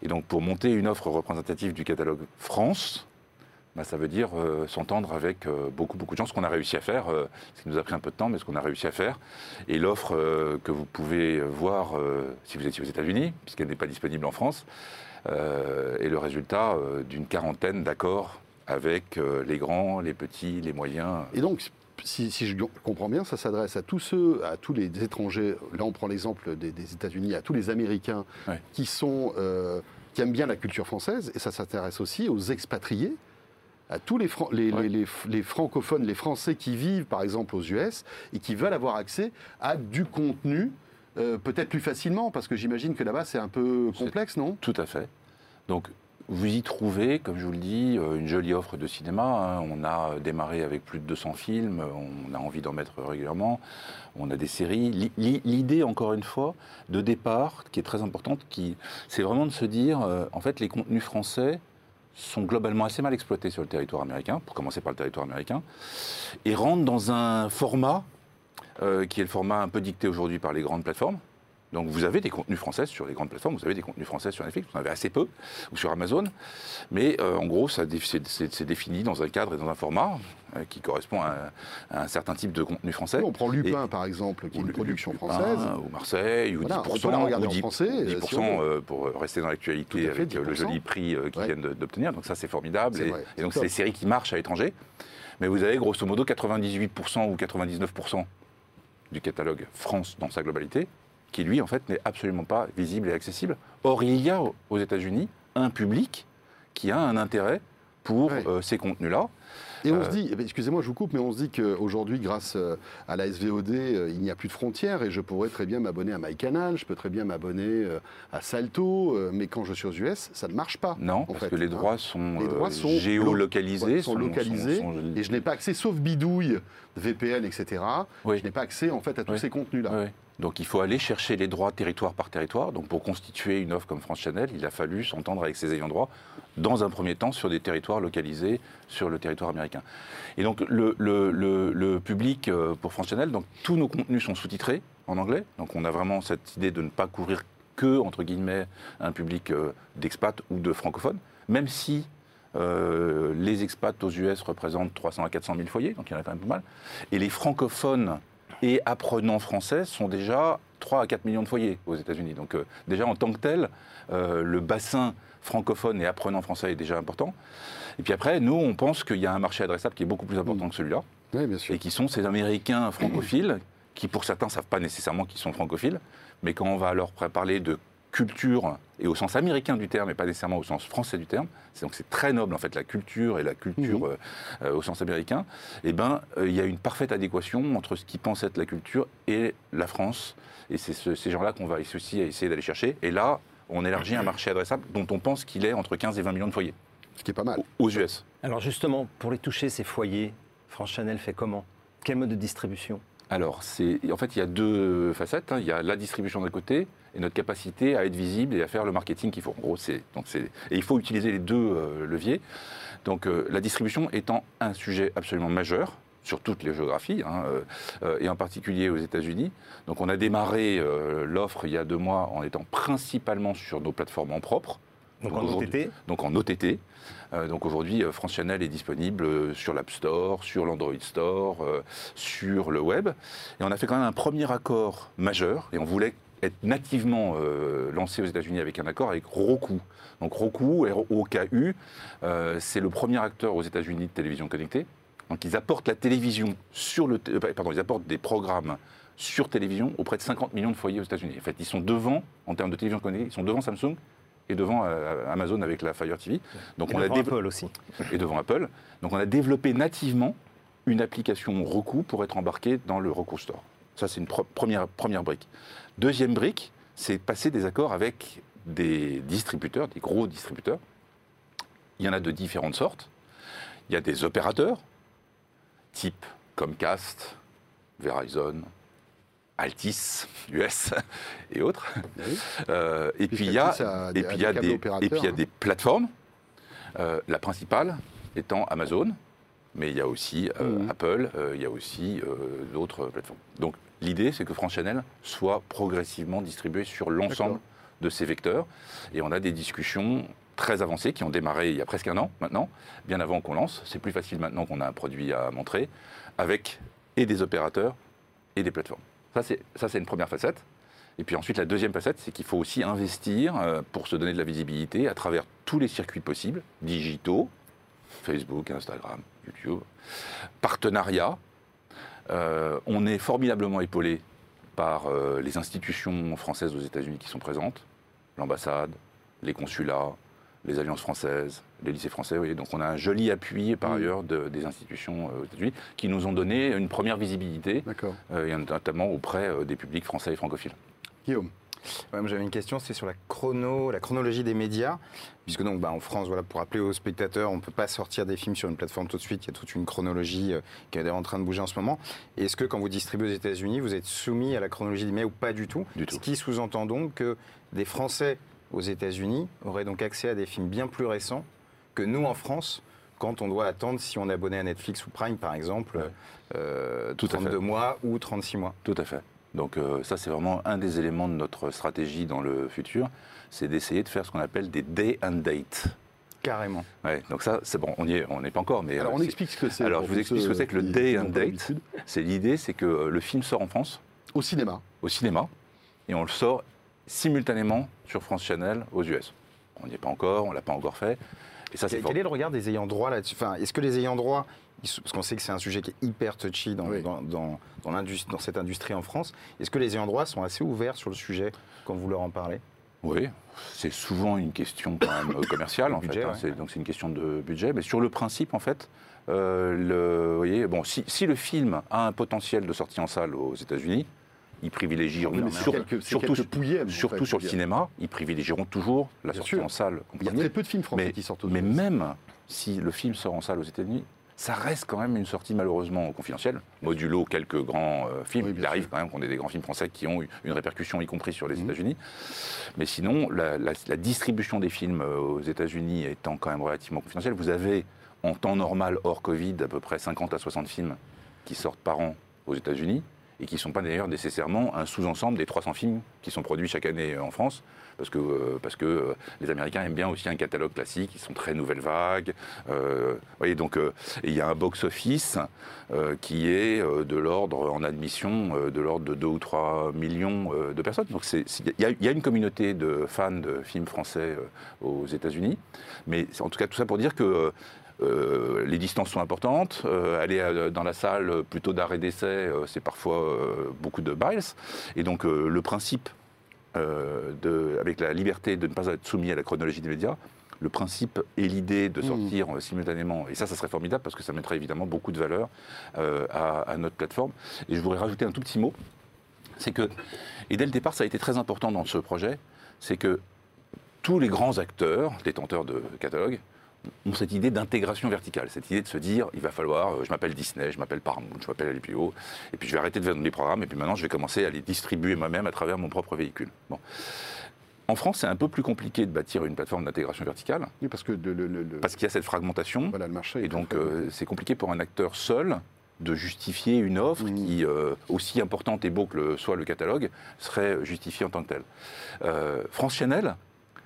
Et donc pour monter une offre représentative du catalogue France, bah, ça veut dire euh, s'entendre avec euh, beaucoup, beaucoup de gens, ce qu'on a réussi à faire, euh, ce qui nous a pris un peu de temps, mais ce qu'on a réussi à faire. Et l'offre que vous pouvez voir si vous étiez aux États-Unis, puisqu'elle n'est pas disponible en France, est le résultat d'une quarantaine d'accords avec euh, les grands, les petits, les moyens. Et donc, si, si je comprends bien, ça s'adresse à tous ceux, à tous les étrangers. Là, on prend l'exemple des, des États-Unis, à tous les Américains Ouais. qui sont euh, qui aiment bien la culture française, et ça s'intéresse aussi aux expatriés, à tous les, Fran- les, Ouais. les- les- les francophones, les Français qui vivent, par exemple, aux US et qui veulent avoir accès à du contenu. euh, peut-être plus facilement, parce que j'imagine que là-bas c'est un peu complexe, non? Tout à fait. Donc, vous y trouvez, comme je vous le dis, euh, une jolie offre de cinéma. hein. On a démarré avec plus de 200 films, on a envie d'en mettre régulièrement. On a des séries. L'i- l'i- L'idée, encore une fois, de départ, qui est très importante, c'est vraiment de se dire, euh, en fait, les contenus français sont globalement assez mal exploités sur le territoire américain, pour commencer par le territoire américain, et rentrent dans un format euh, qui est le format un peu dicté aujourd'hui par les grandes plateformes. Donc vous avez des contenus français sur les grandes plateformes, vous avez des contenus français sur Netflix, vous en avez assez peu, ou sur Amazon, mais euh, en gros, ça c'est défini dans un cadre et dans un format euh, qui correspond à, à un certain type de contenu français. On prend Lupin, par exemple, qui est une production Lupin, française. Ou Marseille, ou Voilà, on 10%, peut la regarder ou en 10%, français, euh, 10% si euh, pour rester dans l'actualité avec le 10%. joli prix qu'ils Ouais. viennent d'obtenir. Donc ça, c'est formidable. Et, vrai, et donc, c'est des séries qui marchent à l'étranger. Mais vous avez grosso modo 98% ou 99% du catalogue France dans sa globalité, qui lui, en fait, n'est absolument pas visible et accessible. Or, il y a aux États-Unis un public qui a un intérêt pour Ouais. euh, ces contenus-là. Et on Euh, se dit, eh ben, excusez-moi, je vous coupe, mais on se dit qu'aujourd'hui, grâce euh, à la SVOD, il n'y a plus de frontières et je pourrais très bien m'abonner à MyCanal, je peux très bien m'abonner à Salto, mais quand je suis aux US, ça ne marche pas. Non, parce fait, que les hein. droits sont, Les droits sont géolocalisés. Sont localisés sont- Et je n'ai pas accès, sauf bidouille, VPN, etc. Oui. Je n'ai pas accès en fait à tous Oui. ces contenus-là. Ouais. Donc il faut aller chercher les droits territoire par territoire. Donc pour constituer une offre comme France Channel, il a fallu s'entendre avec ses ayants droit, dans un premier temps sur des territoires localisés sur le territoire américain. Et donc le, public euh, pour France Channel, donc tous nos contenus sont sous-titrés en anglais. Donc on a vraiment cette idée de ne pas couvrir que, entre guillemets, un public euh, d'expats ou de francophones, même si euh, les expats aux US représentent 300 à 400 000 foyers, donc il y en a quand même pas mal. Et les francophones et apprenants français sont déjà 3 à 4 millions de foyers aux États-Unis. Donc euh, déjà en tant que tel, euh, le bassin francophone et apprenant français est déjà important. Et puis après, nous, on pense qu'il y a un marché adressable qui est beaucoup plus important que celui-là, Oui, bien sûr. et qui sont ces Américains francophiles, qui pour certains ne savent pas nécessairement qu'ils sont francophiles, mais quand on va leur parler de culture, et au sens américain du terme, et pas nécessairement au sens français du terme, c'est donc c'est très noble en fait la culture et la culture Mhm. euh, euh, au sens américain, et ben euh, il y a une parfaite adéquation entre ce qu'ils pensent être la culture et la France, et c'est ce- ces gens-là qu'on va aussi essayer d'aller chercher, et là on élargit un marché adressable dont on pense qu'il est entre 15 et 20 millions de foyers Ce qui est pas mal. aux US. Alors justement, pour les toucher, ces foyers, France Chanel fait comment? Quel mode de distribution? Alors, c'est, en fait, il y a deux facettes. hein. Il y a la distribution d'un côté et notre capacité à être visible et à faire le marketing qu'il faut. En gros, c'est, donc c'est, et il faut utiliser les deux euh, leviers. Donc, euh, la distribution étant un sujet absolument majeur sur toutes les géographies, hein, euh, et en particulier aux États-Unis. Donc, on a démarré l'offre il y a deux mois en étant principalement sur nos plateformes en propre. Donc Donc en OTT donc en OTT. Euh, donc aujourd'hui, France Channel est disponible sur l'App Store, sur l'Android Store, euh, sur le web. Et on a fait quand même un premier accord majeur, et on voulait être nativement euh, lancé aux États-Unis avec un accord avec Roku. Donc Roku, R-O-K-U, euh, c'est le premier acteur aux États-Unis de télévision connectée. Donc ils apportent la télévision sur le, euh, pardon, ils apportent des programmes sur télévision auprès de 50 millions de foyers aux États-Unis. En fait, ils sont devant, en termes de télévision connectée, ils sont devant Samsung et devant euh, Amazon avec la Fire TV. Donc et on devant Apple aussi. et devant Apple. Donc on a développé nativement une application Roku pour être embarqué dans le Roku Store. Ça, c'est une première, première brique. Deuxième brique, c'est passer des accords avec des distributeurs, des gros distributeurs. Il y en a de différentes sortes. Il y a des opérateurs, type Comcast, Verizon, Altis, US et autres. Oui. Euh, et puis il y a, Puisqu'Altis a des- et puis a il y a des câbles des, opérateurs, et puis il y a hein. des plateformes. Euh, la principale étant Amazon, mais il y a aussi euh, Mhm. Apple, il y a aussi d'autres plateformes. Donc l'idée, c'est que France Channel soit progressivement distribué sur l'ensemble de ces vecteurs. Et on a des discussions très avancées qui ont démarré il y a presque un an maintenant, bien avant qu'on lance. C'est plus facile maintenant qu'on a un produit à montrer, avec et des opérateurs et des plateformes. Ça, c'est, ça, c'est une première facette. Et puis ensuite, la deuxième facette, c'est qu'il faut aussi investir euh, pour se donner de la visibilité à travers tous les circuits possibles, digitaux, Facebook, Instagram, YouTube, partenariats. Euh, on est formidablement épaulé par euh, les institutions françaises aux États-Unis qui sont présentes, l'ambassade, les consulats, les alliances françaises, les lycées français. oui. Donc on a un joli appui par Mm. ailleurs de- des institutions euh, aux États-Unis qui nous ont donné une première visibilité, euh, et notamment auprès des publics français et francophiles. Guillaume. Ouais, J'avais une question, c'est sur la chrono, la chronologie des médias, puisque donc bah, en France, voilà, pour rappeler aux spectateurs, on ne peut pas sortir des films sur une plateforme tout de suite. Il y a toute une chronologie euh, qui est en train de bouger en ce moment. Est-ce que quand vous distribuez aux États-Unis, vous êtes soumis à la chronologie des médias ou pas du tout? Du tout. Ce qui sous-entend donc que des Français aux États-Unis auraient donc accès à des films bien plus récents que nous en France quand on doit attendre si on est abonné à Netflix ou Prime par exemple euh, Tout à fait. 32 mois ou 36 mois. Tout à fait. Donc euh, ça, c'est vraiment un des éléments de notre stratégie dans le futur, c'est d'essayer de faire ce qu'on appelle des day and date. Carrément. Ouais, donc ça, c'est bon, on y est, on n'est pas encore, mais Alors euh, on explique ce que c'est. Alors, je vous explique ce que c'est que le day and date. C'est l'idée, c'est que euh, le film sort en France, Au cinéma. au cinéma, et on le sort simultanément sur France Channel aux US. On n'y est pas encore, on l'a pas encore fait, et ça, c'est Quel, fort. est le regard des ayants droit là-dessus? Enfin, Est-ce que les ayants droit, parce qu'on sait que c'est un sujet qui est hyper touchy dans, Oui. dans, dans, dans l'indus- dans cette industrie en France, est-ce que les ayants droit sont assez ouverts sur le sujet quand vous leur en parlez? Oui, c'est souvent une question quand même commerciale en Budget, fait. hein. ouais. C'est- Donc c'est une question de budget, mais sur le principe en fait, euh, le, vous voyez, bon, si, si le film a un potentiel de sortie en salle aux États-Unis, ils privilégieront sur- quelques- surtout, en fait, sur le cinéma, ils privilégieront toujours la Bien sortie sûr. en salle. en Il y a très peu de films français mais, qui sortent aux mais même si le film sort en salle aux États-Unis, ça reste quand même une sortie malheureusement confidentielle, modulo quelques grands euh, films. Oui, Il arrive sûr. quand même qu'on ait des grands films français qui ont une répercussion, y compris sur les Mhm. États-Unis. Mais sinon, la, la- la distribution des films euh, aux États-Unis étant quand même relativement confidentielle, vous avez en temps normal, hors Covid, à peu près 50 à 60 films qui sortent par an aux États-Unis et qui ne sont pas d'ailleurs nécessairement un sous-ensemble des 300 films qui sont produits chaque année euh, en France, parce que, euh, parce que euh, les Américains aiment bien aussi un catalogue classique, ils sont très nouvelle vague. euh, voyez, donc euh, il y a un box-office qui est de l'ordre, en admission, de l'ordre de 2 ou 3 millions de personnes. Donc il y, a- une communauté de fans de films français aux États-Unis, mais en tout cas tout ça pour dire que les distances sont importantes. Aller dans la salle plutôt d'arrêt d'essai, c'est parfois beaucoup de miles. Et donc le principe, euh, de, avec la liberté de ne pas être soumis à la chronologie des médias, le principe et l'idée de sortir euh, simultanément, et ça, ça serait formidable parce que ça mettrait évidemment beaucoup de valeur euh, à, à notre plateforme. Et je voudrais rajouter un tout petit mot, c'est que, et dès le départ, ça a été très important dans ce projet, c'est que tous les grands acteurs, détenteurs de catalogues, ont cette idée d'intégration verticale, cette idée de se dire, il va falloir, euh, je m'appelle Disney, je m'appelle Paramount, je m'appelle HBO, et puis je vais arrêter de vendre des programmes, et puis maintenant je vais commencer à les distribuer moi-même à travers mon propre véhicule. Bon. En France, c'est un peu plus compliqué de bâtir une plateforme d'intégration verticale, Oui, parce que le, le- le- le- parce qu'il y a cette fragmentation, voilà, le marché. et donc euh, c'est compliqué pour un acteur seul de justifier une offre Mhm. qui, euh, aussi importante et beau que le- soit le catalogue, serait justifiée en tant que telle. Euh, France Channel,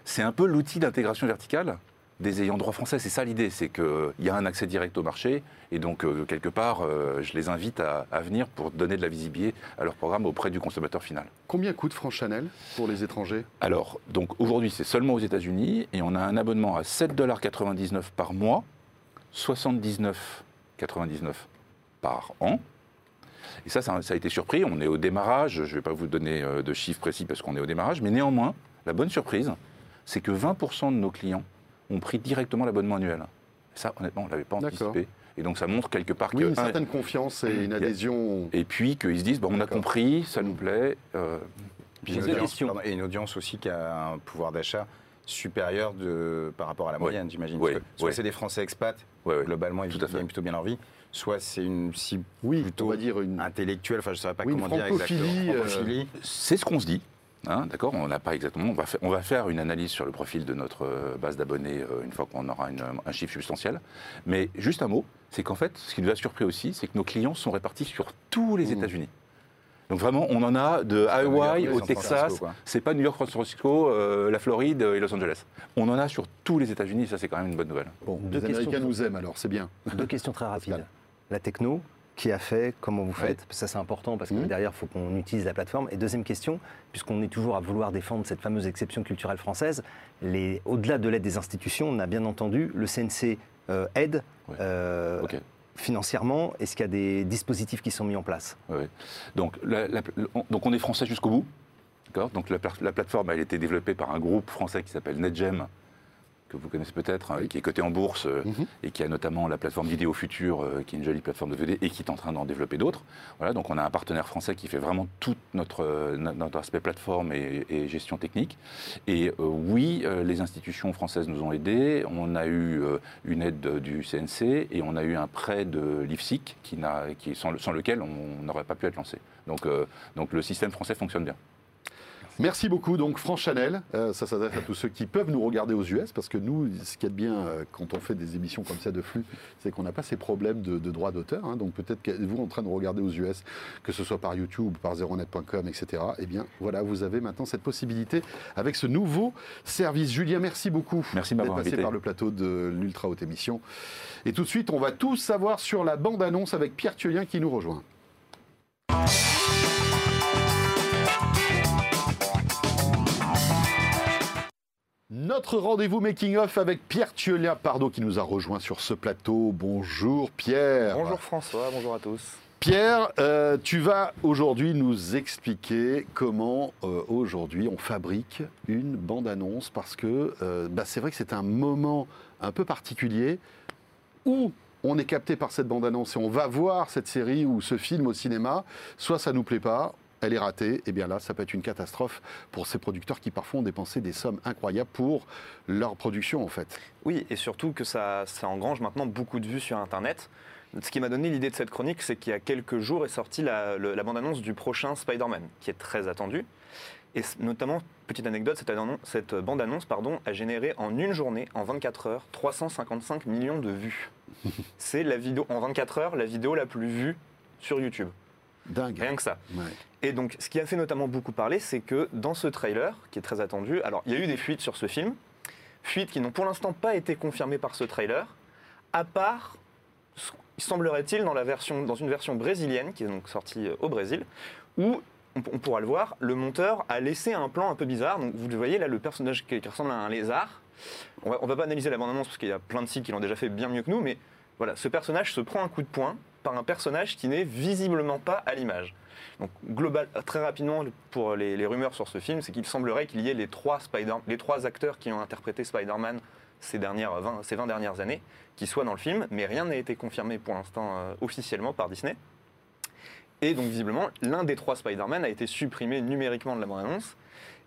c'est un peu l'outil d'intégration verticale des ayants droit français. C'est ça l'idée, c'est qu'il y a un accès direct au marché, et donc euh, quelque part, euh, je les invite à, à venir pour donner de la visibilité à leur programme auprès du consommateur final. Combien coûte France Chanel pour les étrangers? Alors, donc aujourd'hui, c'est seulement aux États-Unis et on a un abonnement à 7,99$ par mois, 79,99$ par an. Et ça, ça, ça a été surpris. On est au démarrage. Je ne vais pas vous donner euh, de chiffres précis parce qu'on est au démarrage. Mais néanmoins, la bonne surprise, c'est que 20% de nos clients ont pris directement l'abonnement annuel. Ça, honnêtement, on ne l'avait pas anticipé. Et donc, ça montre quelque part Oui, que. une certaine confiance et une adhésion. Et puis qu'ils se disent, bon, on a compris, ça nous plaît. euh, Puis une audience, pardon, et une audience aussi qui a un pouvoir d'achat supérieur de, par rapport à la Ouais. moyenne, j'imagine. Ouais, soit ouais. c'est des Français expats, ouais, ouais. globalement, ils gagnent plutôt bien leur vie, soit c'est une cible Oui, plutôt on va dire une. intellectuelle, enfin je ne saurais pas Oui, comment dire exactement. euh. C'est ce qu'on se dit. Hein, D'accord On n'a pas exactement. On va, faire, on va faire une analyse sur le profil de notre euh, base d'abonnés euh, une fois qu'on aura une- un chiffre substantiel. Mais juste un mot c'est qu'en fait, ce qui nous a surpris aussi, c'est que nos clients sont répartis sur tous les Mmh. États-Unis. Donc vraiment, on en a de Hawaï au Texas. C'est pas New York, San Francisco, euh, la Floride et Los Angeles. On en a sur tous les États-Unis. Ça, c'est quand même une bonne nouvelle. Bon, Deux les Américains questions. nous aiment alors, c'est bien. Deux questions très rapides. La techno, qui a fait, comment vous Ouais. faites Ça c'est important parce que Mhm. derrière, il faut qu'on utilise la plateforme. Et deuxième question, puisqu'on est toujours à vouloir défendre cette fameuse exception culturelle française, les- au-delà de l'aide des institutions, on a bien entendu le CNC euh, aide Ouais. euh, financièrement. Est-ce qu'il y a des dispositifs qui sont mis en place? Ouais. Donc, la- la- on- donc on est français jusqu'au bout. D'accord? Donc la, pla- la plateforme a été développée par un groupe français qui s'appelle NetGem, que vous connaissez peut-être, hein, qui est coté en bourse euh, Mhm. et qui a notamment la plateforme Vidéo Future, euh, qui est une jolie plateforme de VD et qui est en train d'en développer d'autres. Voilà, donc on a un partenaire français qui fait vraiment tout notre, euh, notre aspect plateforme et, et gestion technique. Et euh, oui, les institutions françaises nous ont aidés. On a eu une aide de- du CNC et on a eu un prêt de l'IFSIC qui qui, sans, le- sans lequel on n'aurait pas pu être lancé. Donc, euh, donc le système français fonctionne bien. Merci beaucoup. Donc, France Chanel, euh, ça s'adresse à tous ceux qui peuvent nous regarder aux US, parce que nous, ce qu'il y a de bien euh, quand on fait des émissions comme ça de flux, c'est qu'on n'a pas ces problèmes de, de droit d'auteur. hein. donc, peut-être que vous, en train de regarder aux US, que ce soit par YouTube, par zeronet.com, etc., eh bien, voilà, vous avez maintenant cette possibilité avec ce nouveau service. Julien, merci beaucoup Merci de d'être m'avoir passé invité. par le plateau de l'Ultra Haute Émission. Et tout de suite, on va tout savoir sur la bande-annonce avec Pierre Thiolien qui nous rejoint. Notre rendez-vous making-of avec Pierre Thiolien Pardot qui nous a rejoint sur ce plateau. Bonjour Pierre. Bonjour François, bonjour à tous. Pierre, euh, tu vas aujourd'hui nous expliquer comment euh, aujourd'hui on fabrique une bande-annonce parce que euh, bah, c'est vrai que c'est un moment un peu particulier où on est capté par cette bande-annonce et on va voir cette série ou ce film au cinéma, soit ça nous plaît pas, elle est ratée, et bien là, ça peut être une catastrophe pour ces producteurs qui parfois ont dépensé des sommes incroyables pour leur production en fait. Oui, et surtout que ça, ça engrange maintenant beaucoup de vues sur Internet. Ce qui m'a donné l'idée de cette chronique, c'est qu'il y a quelques jours est sortie la, bande-annonce du prochain Spider-Man, qui est très attendu. Et notamment, petite anecdote, cette, annon- cette bande-annonce a généré en une journée, en 24 heures, 355 millions de vues. C'est la vidéo, en 24 heures, la vidéo la plus vue sur YouTube. Dingue. Rien que ça. Ouais. Et donc, ce qui a fait notamment beaucoup parler, c'est que dans ce trailer, qui est très attendu, alors il y a eu des fuites sur ce film, fuites qui n'ont pour l'instant pas été confirmées par ce trailer, à part, il semblerait-il, dans, une version brésilienne, qui est donc sortie euh, au Brésil, où, on, pourra le voir, le monteur a laissé un plan un peu bizarre. Donc, vous le voyez là, le personnage qui, qui ressemble à un lézard. On va, on va pas analyser la bande-annonce parce qu'il y a plein de sites qui l'ont déjà fait bien mieux que nous, mais voilà, ce personnage se prend un coup de poing par un personnage qui n'est visiblement pas à l'image. Donc, global, très rapidement, pour les, rumeurs sur ce film, c'est qu'il semblerait qu'il y ait les trois, les trois acteurs qui ont interprété Spider-Man ces, dernières 20, ces 20 dernières années qui soient dans le film, mais rien n'a été confirmé pour l'instant euh, officiellement par Disney. Et donc, visiblement, l'un des trois Spider-Man a été supprimé numériquement de la bande-annonce.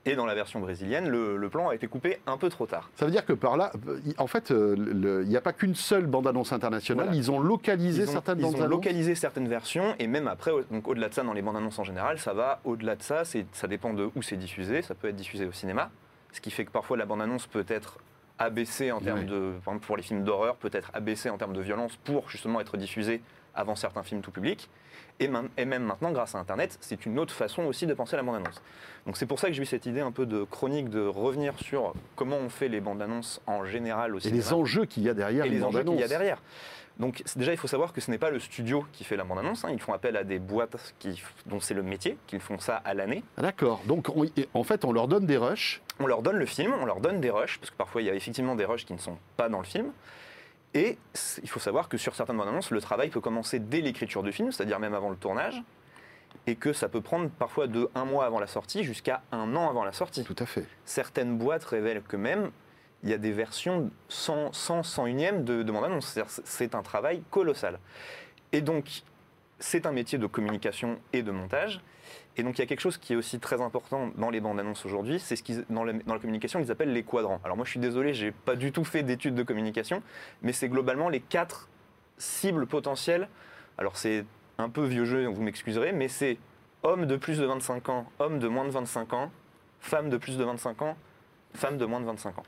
Et dans la version brésilienne, le, le plan a été coupé un peu trop tard. Ça veut dire que par là, en fait, euh, il n'y a pas qu'une seule bande-annonce internationale, Voilà. ils ont localisé Ils ont, certaines ils ont bandes-annonces. localisé certaines versions et même après, donc au-delà de ça, dans les bandes annonces en général, ça va au-delà de ça. Ça dépend de où c'est diffusé. Ça peut être diffusé au cinéma, ce qui fait que parfois la bande annonce peut être abaissée en termes de, par exemple pour les films d'horreur, peut être abaissée en termes de violence pour justement être diffusée avant certains films tout public. Et, même- maintenant, grâce à Internet, c'est une autre façon aussi de penser la bande-annonce. Donc c'est pour ça que j'ai eu cette idée un peu de chronique de revenir sur comment on fait les bandes-annonces en général au Et les enjeux qu'il y a derrière et une les enjeux qu'il y a derrière. Donc déjà, il faut savoir que ce n'est pas le studio qui fait la bande-annonce. hein. Ils font appel à des boîtes qui, dont c'est le métier, qui font ça à l'année. Ah, D'accord. Donc, on- en fait, on leur donne des rushs. On leur donne le film, on leur donne des rushs, parce que parfois il y a effectivement des rushs qui ne sont pas dans le film. Et il faut savoir que sur certaines bandes annonces, le travail peut commencer dès l'écriture du film, c'est-à-dire même avant le tournage, et que ça peut prendre parfois de un mois avant la sortie jusqu'à un an avant la sortie. Tout à fait. certaines boîtes révèlent que même il y a des versions 100, 100 101e de, de bande-annonce. C'est un travail colossal. Et donc, c'est un métier de communication et de montage. Et donc, il y a quelque chose qui est aussi très important dans les bandes annonces aujourd'hui, c'est ce qu'ils, dans, la, dans la communication, ils appellent les quadrants. Alors, moi, je suis désolé, j'ai pas du tout fait d'études de communication, mais c'est globalement les quatre cibles potentielles. Alors, c'est un peu vieux jeu, vous m'excuserez, mais c'est homme de plus de 25 ans, homme de moins de 25 ans, femme de plus de 25 ans, femme de moins de 25 ans.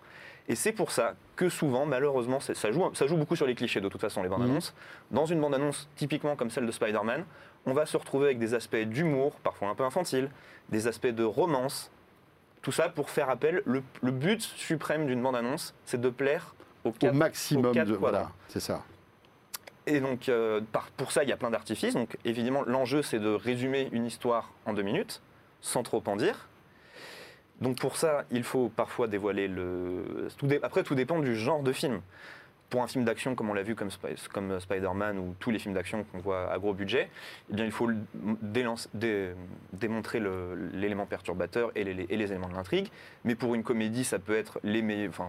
Et c'est pour ça que souvent, malheureusement, ça joue, ça joue beaucoup sur les clichés de toute façon, les bandes annonces. Dans une bande annonce typiquement comme celle de Spider-Man, on va se retrouver avec des aspects d'humour, parfois un peu infantile, des aspects de romance. Tout ça pour faire appel. Le, le but suprême d'une bande annonce, c'est de plaire aux Au maximum aux quatre de. Voilà, c'est ça. Et donc, euh, par- pour ça, il y a plein d'artifices. Donc, évidemment, l'enjeu, c'est de résumer une histoire en deux minutes, sans trop en dire. Donc, pour ça, il faut parfois dévoiler le. Après, tout dépend du genre de film. Pour un film d'action, comme on l'a vu comme, comme Spider-Man ou tous les films d'action qu'on voit à gros budget, eh bien, il faut démontrer l'élément perturbateur et les, éléments de l'intrigue. Mais pour une comédie, ça peut être les meilleurs. Enfin,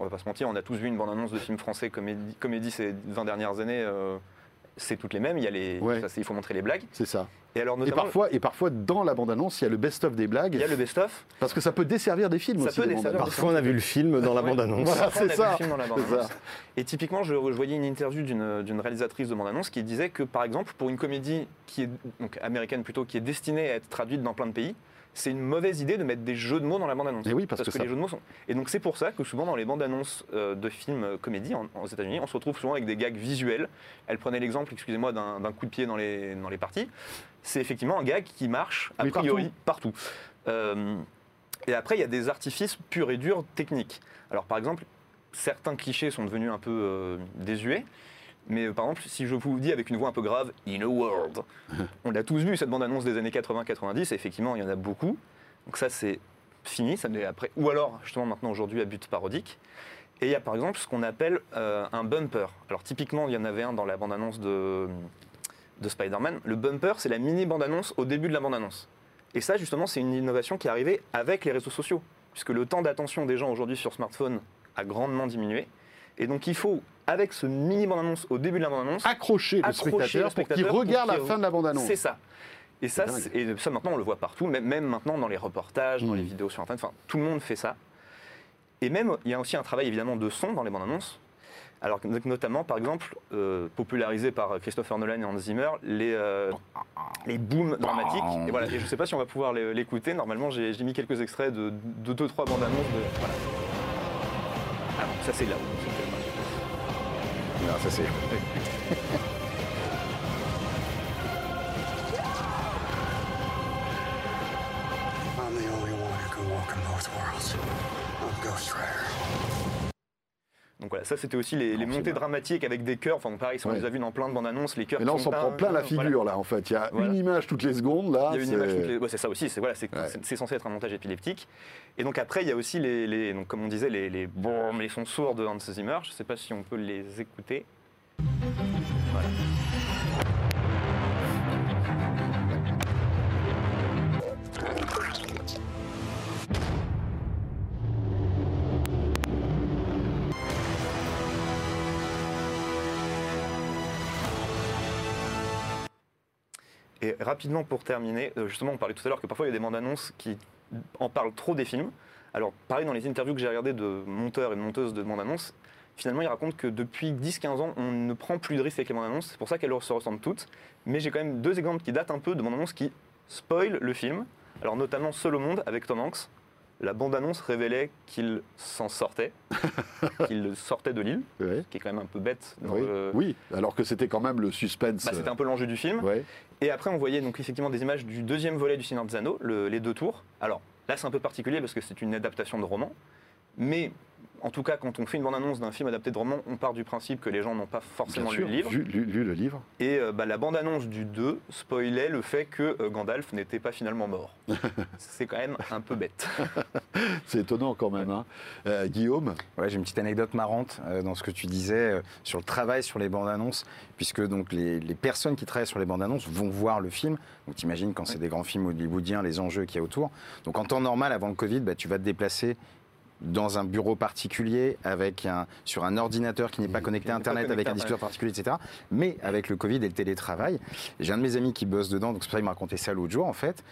on va pas se mentir, on a tous vu une bande-annonce de film français comédie, comédie ces 20 dernières années. euh, c'est toutes les mêmes. Il, y a les, Ouais. ça, il faut montrer les blagues. C'est ça. Et alors, Et parfois, et parfois, dans la bande-annonce, il y a le best-of des blagues. il y a le best-of. Parce que ça peut desservir des films Ça aussi. peut. Parfois, on a vu le film dans la bande-annonce. Voilà, c'est a vu ça. le film dans la C'est bande-annonce. ça. Et typiquement, je, je voyais une interview d'une d'une réalisatrice de bande-annonce qui disait que, par exemple, pour une comédie qui est donc américaine plutôt, qui est destinée à être traduite dans plein de pays, c'est une mauvaise idée de mettre des jeux de mots dans la bande-annonce. Et oui, parce que ça- les jeux de mots sont. Et donc c'est pour ça que souvent dans les bandes-annonces euh, de films euh, comédie en- aux États-Unis, on se retrouve souvent avec des gags visuels. Elle prenait l'exemple, excusez-moi, d'un coup de pied dans les, dans les parties. C'est effectivement un gag qui marche a Oui, priori partout. Euh, et après, il y a des artifices purs et durs techniques. Alors par exemple, certains clichés sont devenus un peu euh, désuets. Mais euh, par exemple, si je vous dis avec une voix un peu grave, In a World, on l'a tous vu cette bande-annonce des années 80-90, et effectivement, il y en a beaucoup. Donc ça, c'est fini, ça après. Ou alors, justement, maintenant, aujourd'hui, à but parodique. Et il y a par exemple ce qu'on appelle euh, un bumper. Alors typiquement, il y en avait un dans la bande-annonce de, de Spider-Man. Le bumper, c'est la mini bande-annonce au début de la bande-annonce. Et ça, justement, c'est une innovation qui est arrivée avec les réseaux sociaux, puisque le temps d'attention des gens aujourd'hui sur smartphone a grandement diminué. Et donc il faut, avec ce mini bande-annonce au début de la bande-annonce, Accrocher le Accrocher spectateur, le pour qu'il spectateur pour regarde la fin de la bande-annonce. c'est ça. Et ça, et ça, maintenant, on le voit partout, même, même maintenant dans les reportages, dans les vidéos sur Internet, enfin, tout le monde fait ça. Et même, il y a aussi un travail évidemment de son dans les bandes annonces. Alors, notamment, par exemple, euh, popularisé par Christopher Nolan et Hans Zimmer, les, euh, les booms dramatiques. Et, voilà, et je ne sais pas si on va pouvoir l'écouter. Normalement, j'ai mis quelques extraits de 2-3 bandes annonces. De, voilà. Alors, ça, c'est là ça c'est. I'm the only one who can walk in both worlds. I'm Ghost Rider. Donc voilà, ça c'était aussi les, montées dramatiques avec des chœurs. Enfin, pareil, on Ouais. les a vus dans plein de bandes annonces. Les chœurs Et là, on s'en prend plein la voilà. figure, là, en fait. Il y a Voilà. une image toutes les secondes, là. Il y a une c'est- image toutes les- ouais, c'est ça aussi, c'est voilà, Ouais. censé être un montage épileptique. Et donc après, il y a aussi les, les- donc comme on disait, les, les boum, les sons sourds de Hans Zimmer. Je ne sais pas si on peut les écouter. Voilà. Et rapidement pour terminer, euh, justement, on parlait tout à l'heure que parfois il y a des bandes annonces qui en parlent trop des films. Alors, pareil, dans les interviews que j'ai regardées de monteurs et de monteuses de bandes annonces, finalement, ils racontent que depuis 10-15 ans, on ne prend plus de risques avec les bandes annonces. C'est pour ça qu'elles se ressemblent toutes. Mais j'ai quand même deux exemples qui datent un peu de bandes annonces qui spoilent le film. Alors, notamment Seul au monde avec Tom Hanks. La bande-annonce révélait qu'il s'en sortait, qu'il sortait de l'île, Ouais. qui est quand même un peu bête. dans Oui. le- oui, alors que c'était quand même le suspense. Bah, c'était un peu l'enjeu du film. Ouais. Et après, on voyait donc effectivement des images du deuxième volet du Anneaux, le- les deux tours. Alors là, c'est un peu particulier parce que c'est une adaptation de roman. Mais en tout cas, quand on fait une bande-annonce d'un film adapté de roman, on part du principe que les gens n'ont pas Bien forcément lu le livre. vu- lu, lu le livre. Et euh, bah, la bande-annonce du 2 spoilait le fait que euh, Gandalf n'était pas finalement mort. c'est quand même un peu bête. C'est étonnant quand même. hein. Euh, Guillaume? Ouais, j'ai une petite anecdote marrante euh, dans ce que tu disais euh, sur le travail sur les bandes annonces, puisque donc les, les personnes qui travaillent sur les bandes annonces vont voir le film. Donc t'imagines quand c'est des grands films hollywoodiens, les enjeux qu'il y a autour. Donc en temps normal, avant le Covid, bah, tu vas te déplacer dans un bureau particulier avec un, sur un ordinateur qui n'est pas connecté à Qui Internet, avec connecté un disque dur particulier, etc. Mais avec le Covid et le télétravail, j'ai un de mes amis qui bosse dedans, donc c'est pour ça qu'il m'a raconté ça l'autre jour en fait.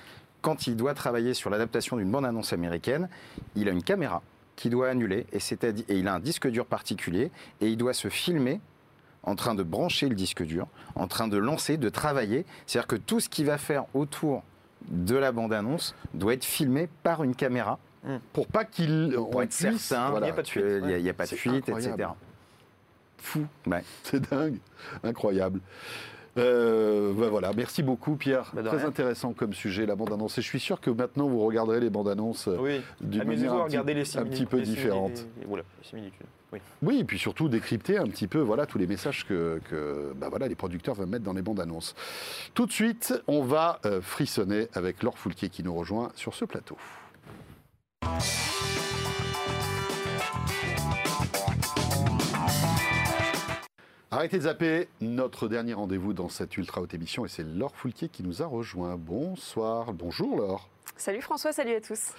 Quand il doit travailler sur l'adaptation d'une bande-annonce américaine, il a une caméra qu'il doit annuler et il a un disque dur particulier et il doit se filmer en train de brancher le disque dur, en train de lancer, de travailler. C'est-à-dire que tout ce qu'il va faire autour de la bande-annonce doit être filmé par une caméra Pour pas qu'il. pour on être puisse- certain voilà. Il y a pas de fuite, qu'il n'y a, ouais. il y a pas de fuite, incroyable. etc. Fou. Ouais. C'est dingue. Incroyable. Euh, ben voilà, merci beaucoup Pierre. Bah, de Très rien. intéressant comme sujet, la bande-annonce. Et je suis sûr que maintenant vous regarderez les bandes-annonces euh, Oui, d'une manière un petit- regarder les un petit peu les différente. les- Oula, les similitudes. Oui. Oui, et puis surtout décrypter un petit peu voilà, tous les messages que, que, bah voilà, les producteurs veulent mettre dans les bandes annonces. Tout de suite, on va euh, frissonner avec Laure Foulquier qui nous rejoint sur ce plateau. Arrêtez de zapper, notre dernier rendez-vous dans cette ultra haute émission et c'est Laure Foulquier qui nous a rejoint. Bonsoir, bonjour Laure. Salut François, salut à tous.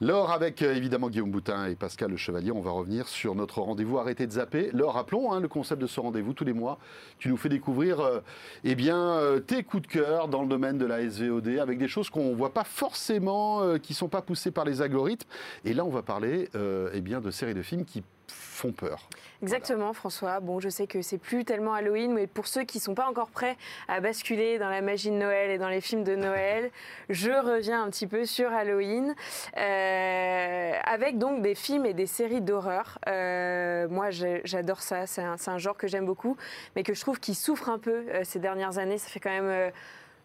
Laure, avec euh, évidemment Guillaume Boutin et Pascal Le Chevalier, on va revenir sur notre rendez-vous Arrêtez de zapper. Laure, rappelons hein, le concept de ce rendez-vous tous les mois. Tu nous fais découvrir euh, eh bien, euh, tes coups de cœur dans le domaine de la SVOD avec des choses qu'on ne voit pas forcément, qui ne sont pas poussées par les algorithmes. Et là, on va parler eh bien, de séries de films qui font peur. Exactement, François. Bon, je sais que c'est plus tellement Halloween, mais pour ceux qui sont pas encore prêts à basculer dans la magie de Noël et dans les films de Noël, je reviens un petit peu sur Halloween, euh, avec donc des films et des séries d'horreur. Euh, moi, j'adore ça. C'est un, c'est un genre que j'aime beaucoup, mais que je trouve qui souffre un peu euh, ces dernières années. Ça fait quand même.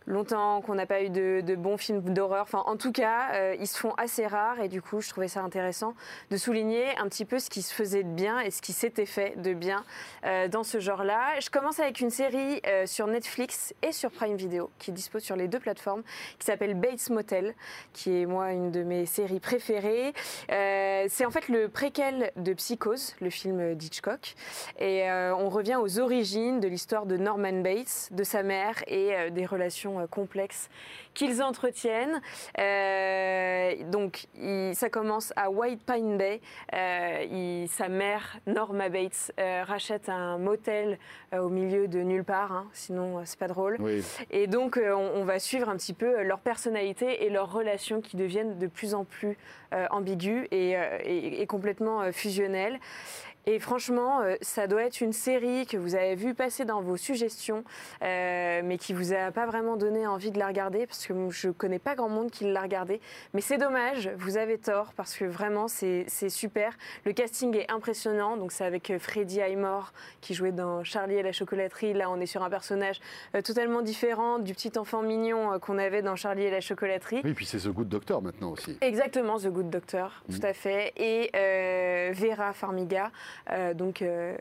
Longtemps qu'on n'a pas eu de, bons films d'horreur. Enfin, en tout cas, euh, ils se font assez rares et du coup, je trouvais ça intéressant de souligner un petit peu ce qui se faisait de bien et ce qui s'était fait de bien euh, dans ce genre-là. Je commence avec une série euh, sur Netflix et sur Prime Video qui dispose sur les deux plateformes qui s'appelle Bates Motel, qui est moi une de mes séries préférées. C'est en fait le préquel de Psychose, le film d'Hitchcock. Et on revient aux origines de l'histoire de Norman Bates, de sa mère et des relations euh, complexes qu'ils entretiennent. Euh, donc, il- ça commence à White Pine Bay. Euh, il- sa mère, Norma Bates, rachète un motel au milieu de nulle part, hein, sinon c'est pas drôle. Oui. Et donc, on, on va suivre un petit peu leur personnalité et leurs relations qui deviennent de plus en plus ambiguës et, et- et complètement fusionnelles. Et franchement, euh, ça doit être une série que vous avez vu passer dans vos suggestions, euh, mais qui vous a pas vraiment donné envie de la regarder, parce que je connais pas grand monde qui l'a regardé. Mais c'est dommage, vous avez tort, parce que vraiment, c'est super. Le casting est impressionnant, donc c'est avec euh, Freddie Highmore, qui jouait dans Charlie et la chocolaterie. Là, on est sur un personnage totalement différent du petit enfant mignon qu'on avait dans Charlie et la chocolaterie. Oui, puis c'est The Good Doctor maintenant aussi. Exactement, The Good Doctor, tout à fait. Et euh, Vera Farmiga, donc euh,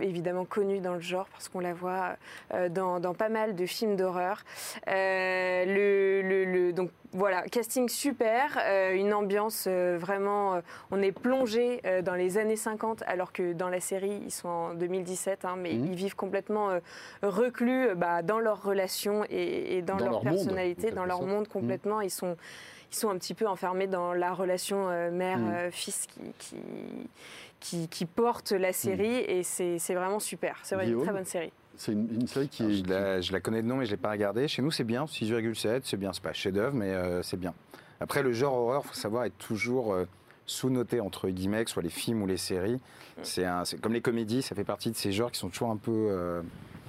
évidemment connue dans le genre parce qu'on la voit euh, dans, dans pas mal de films d'horreur. Euh, le, le- le- donc voilà, casting super, euh, une ambiance euh, vraiment. euh, on est plongé euh, dans les années 50 alors que dans la série ils sont en 2017, hein, mais Mhm. ils vivent complètement euh, reclus euh, bah, dans leurs relations et, et dans, Dans leur, personnalité, dans leur monde complètement. Ils sont ils sont un petit peu enfermés dans la relation euh, mère-fils qui, qui, qui, qui porte la série et c'est vraiment super. C'est vraiment une très bonne série. C'est une, une série qui Alors, est. je, la, je la connais de nom, mais je ne l'ai pas regardée. Chez nous, c'est bien, 6,7, c'est bien. C'est pas chef-d'œuvre, mais euh, c'est bien. Après, le genre horreur, faut savoir, est toujours euh, sous-noté entre guillemets, que ce soit les films ou les séries. C'est un- c'est comme les comédies, ça fait partie de ces genres qui sont toujours un peu. euh,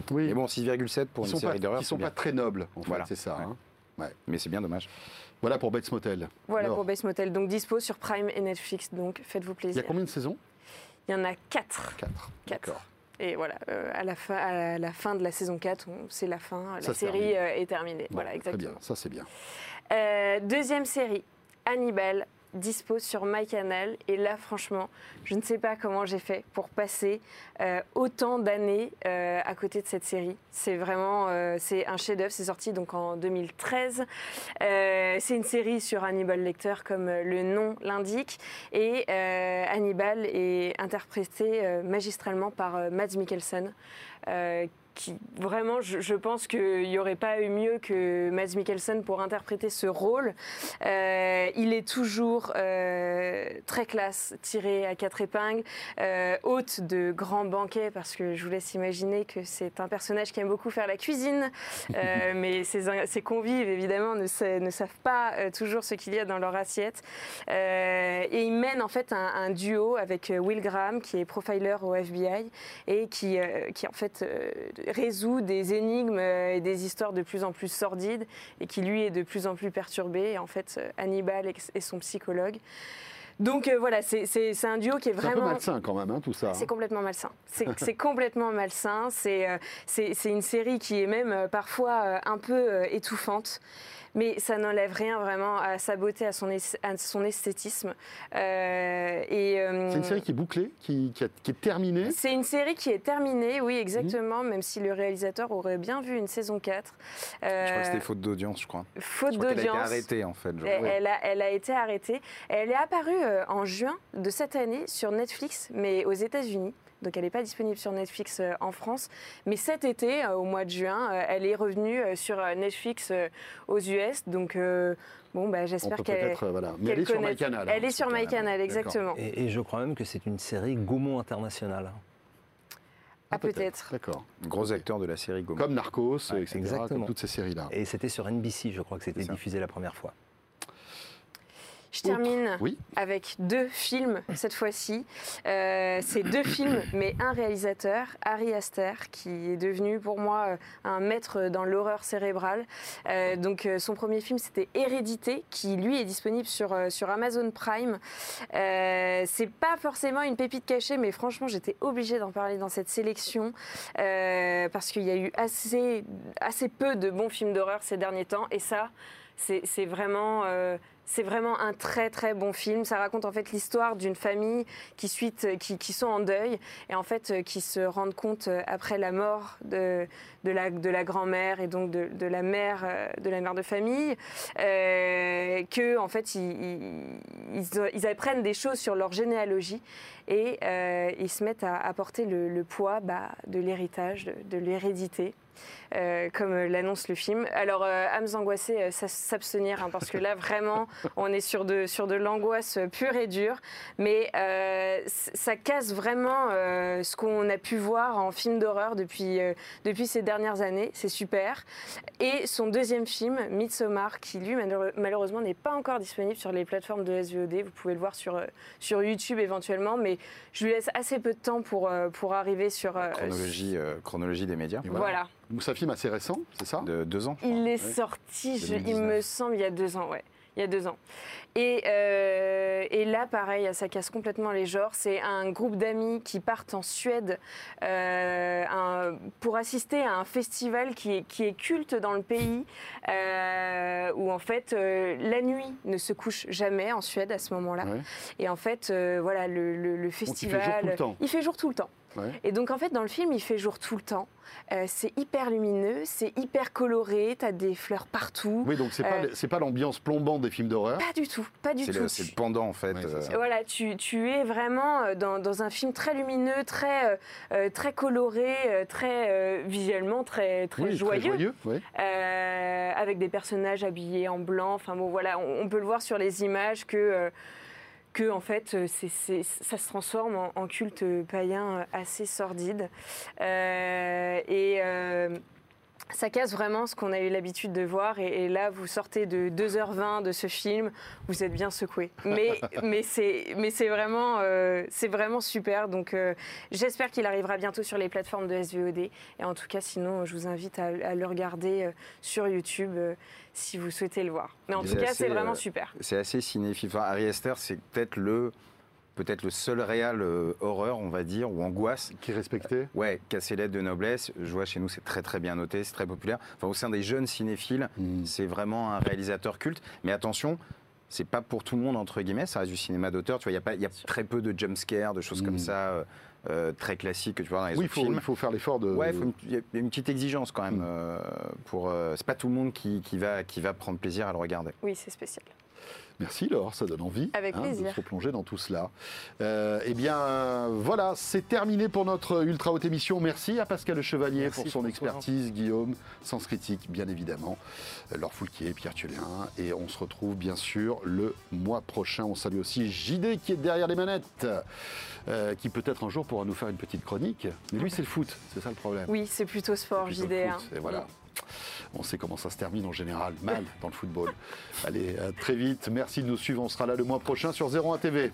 Oui. Mais bon, 6,7 pour Ils une série d'horreur, qui sont pas très nobles, en fait, Voilà. c'est ça. Ouais. hein. Mais c'est bien dommage. Voilà pour Bates Motel. Voilà Alors, pour Base Motel. Donc dispo sur Prime et Netflix. Donc faites-vous Il y plaisir. a combien de saisons? Il y en a quatre. Quatre. Quatre. D'accord. Et voilà, euh, à, la fin, à la fin de la saison 4, on- c'est la fin. La Ça série euh, est terminée. Bon, voilà, Très exactement. bien, ça c'est bien. Euh, deuxième série, Hannibal, dispo sur MyCanal. Et là, franchement, je ne sais pas comment j'ai fait pour passer euh, autant d'années euh, à côté de cette série. C'est vraiment, euh, c'est un chef-d'œuvre. C'est sorti donc en 2013. Euh, c'est une série sur Hannibal Lecter, comme le nom l'indique. Et Hannibal est interprété magistralement par Mads Mikkelsen. Qui vraiment, je, je pense qu'il n'y aurait pas eu mieux que Mads Mikkelsen pour interpréter ce rôle. Euh, il est toujours euh, très classe, tiré à quatre épingles, euh, hôte de grands banquets, parce que je vous laisse imaginer que c'est un personnage qui aime beaucoup faire la cuisine, mais ses, ses convives, évidemment, ne, sa- ne savent pas toujours ce qu'il y a dans leur assiette. Et il mène en fait un, un duo avec Will Graham, qui est profiler au FBI, et qui, qui en fait résout des énigmes euh, et des histoires de plus en plus sordides et qui lui est de plus en plus perturbé. Et en fait, euh, Hannibal est, est son psychologue. Donc euh, voilà, c'est- c'est c'est un duo qui est C'est un peu vraiment. malsain quand même, hein, tout ça. C'est hein. complètement malsain. C'est c'est complètement malsain. C'est euh, c'est c'est une série qui est même euh, parfois un peu étouffante. Mais ça n'enlève rien vraiment à sa beauté, à son, es- à son esthétisme. Euh, euh, C'est une série qui est bouclée, qui, qui a- qui est terminée. c'est une série qui est terminée, oui, Mhm. exactement, même si le réalisateur aurait bien vu une saison 4. Euh, Je crois que c'était faute d'audience, je crois. faute crois qu'elle a été d'audience. arrêtée, en fait. je Elle, crois. elle a, elle a été arrêtée. Elle est apparue euh, en juin de cette année sur Netflix, mais aux États-Unis. Donc elle n'est pas disponible sur Netflix euh, en France. Mais cet été, euh, au mois de juin, euh, elle est revenue euh, sur Netflix euh, aux US. Donc euh, bon, bah, j'espère qu'elle voilà. Elle est sur MyCanal. Elle hein, est sur. MyCanal, exactement. Et, et je crois même que c'est une série Gaumont internationale. Ah, peut-être. D'accord. Gros acteur de la série Gaumont. Comme Narcos, etc. exactement. Comme toutes ces séries-là. Et c'était sur NBC, je crois que c'était diffusé la première fois. Je termine Oui. avec deux films cette fois-ci. Euh, c'est deux films, mais un réalisateur, Harry Aster, qui est devenu pour moi euh, un maître dans l'horreur cérébrale. Euh, donc son premier film c'était Hérédité, qui lui est disponible sur, sur Amazon Prime. Euh, c'est pas forcément une pépite cachée, mais franchement j'étais obligée d'en parler dans cette sélection parce qu'il y a eu assez, assez peu de bons films d'horreur ces derniers temps, et ça c'est vraiment, c'est vraiment un très très bon film. Ça raconte en fait l'histoire d'une famille qui, suite, qui, qui sont en deuil et en fait euh, qui se rendent compte euh, après la mort de, la, grand-mère et donc de, la mère euh, de la mère de famille euh, que en fait ils, apprennent des choses sur leur généalogie et euh, ils se mettent à, à porter le, poids bah, de l'héritage, de l'hérédité. Euh, comme l'annonce le film. Alors, euh, âmes angoissées, euh, ça- s'abstenir, hein, parce que là, vraiment, on est sur de, sur de l'angoisse pure et dure. Mais euh, ça casse vraiment euh, ce qu'on a pu voir en film d'horreur depuis, euh, depuis ces dernières années. C'est super. Et son deuxième film, Midsommar, qui lui, malheureusement, n'est pas encore disponible sur les plateformes de SVOD. Vous pouvez le voir sur, sur YouTube éventuellement, mais je lui laisse assez peu de temps pour, pour arriver sur. Chronologie, euh, chronologie des médias. Voilà. Donc, C'est un film assez récent, c'est ça? De deux ans. je Il est Ouais. sorti, je- il 2019. me semble, il y a deux ans, ouais. Il y a deux ans. Et, euh, et là, pareil, ça casse complètement les genres. C'est un groupe d'amis qui partent en Suède euh, un- pour assister à un festival qui est, qui est culte dans le pays, euh, où en fait euh, la nuit ne se couche jamais en Suède à ce moment-là. Ouais. Et en fait, euh, voilà, le, le- le il fait jour festival, tout le temps. il fait jour tout le temps. Ouais. Et donc en fait dans le film il fait jour tout le temps. Euh, c'est hyper lumineux, c'est hyper coloré, t'as des fleurs partout. Oui, donc c'est pas, Euh, pas l'ambiance plombante des films d'horreur. Pas du tout, pas du tout. c'est le pendant en fait. Euh. Voilà, tu, tu es vraiment dans, dans un film très lumineux, très, très coloré, très euh, visuellement très, très oui, joyeux. très joyeux. Euh, avec des personnages habillés en blanc. Enfin bon, voilà, on, on peut le voir sur les images que, euh, que en fait, euh, ça se transforme en, en culte païen euh, assez sordide. Euh, et ça casse vraiment ce qu'on a eu l'habitude de voir. Et, et là, vous sortez de 2h20 de ce film, vous êtes bien secoué. Mais, mais c'est vraiment, euh, vraiment super. Donc, euh, j'espère qu'il arrivera bientôt sur les plateformes de SVOD. Et en tout cas, sinon, je vous invite à, à le regarder euh, sur YouTube euh, si vous souhaitez le voir. Mais en tout cas, c'est vraiment super. C'est assez cinéphile. Enfin, Harry Esther, c'est peut-être le, peut-être le seul réal euh, horreur, on va dire, ou angoisse. Qui est respecté. Ouais, casser lettres de noblesse. Je vois chez nous, c'est très très bien noté, c'est très populaire. Enfin, au sein des jeunes cinéphiles, Mm. c'est vraiment un réalisateur culte. Mais attention, c'est pas pour tout le monde entre guillemets. Ça reste du cinéma d'auteur. Tu vois, il y a pas, il y a très peu de jump scares, de choses Mm. comme ça, euh, euh, très classiques que tu vois dans les Oui, autres faut, films. il faut faire l'effort de. Ouais, faut une- il y a une petite exigence quand même. Mm. euh, pour, euh, c'est pas tout le monde qui, qui va, qui va prendre plaisir à le regarder. Oui, c'est spécial. Merci Laure, ça donne envie hein, Avec de plaisir. se replonger dans tout cela. Euh, eh bien, voilà, c'est terminé pour notre ultra haute émission. Merci à Pascal Le Chevalier Merci, pour son expertise, Guillaume, Sens Critique, bien évidemment, euh, Laure Foulquier, Pierre Thuelin. Et on se retrouve bien sûr le mois prochain. On salue aussi JD qui est derrière les manettes, euh, qui peut-être un jour pourra nous faire une petite chronique. Mais lui, c'est le foot, c'est ça le problème. Oui, c'est plutôt sport, Plutôt le JD. foot, hein. Et voilà. On sait comment ça se termine en général, mal dans le football. Allez, à très vite. Merci de nous suivre. On sera là le mois prochain sur 01 TV.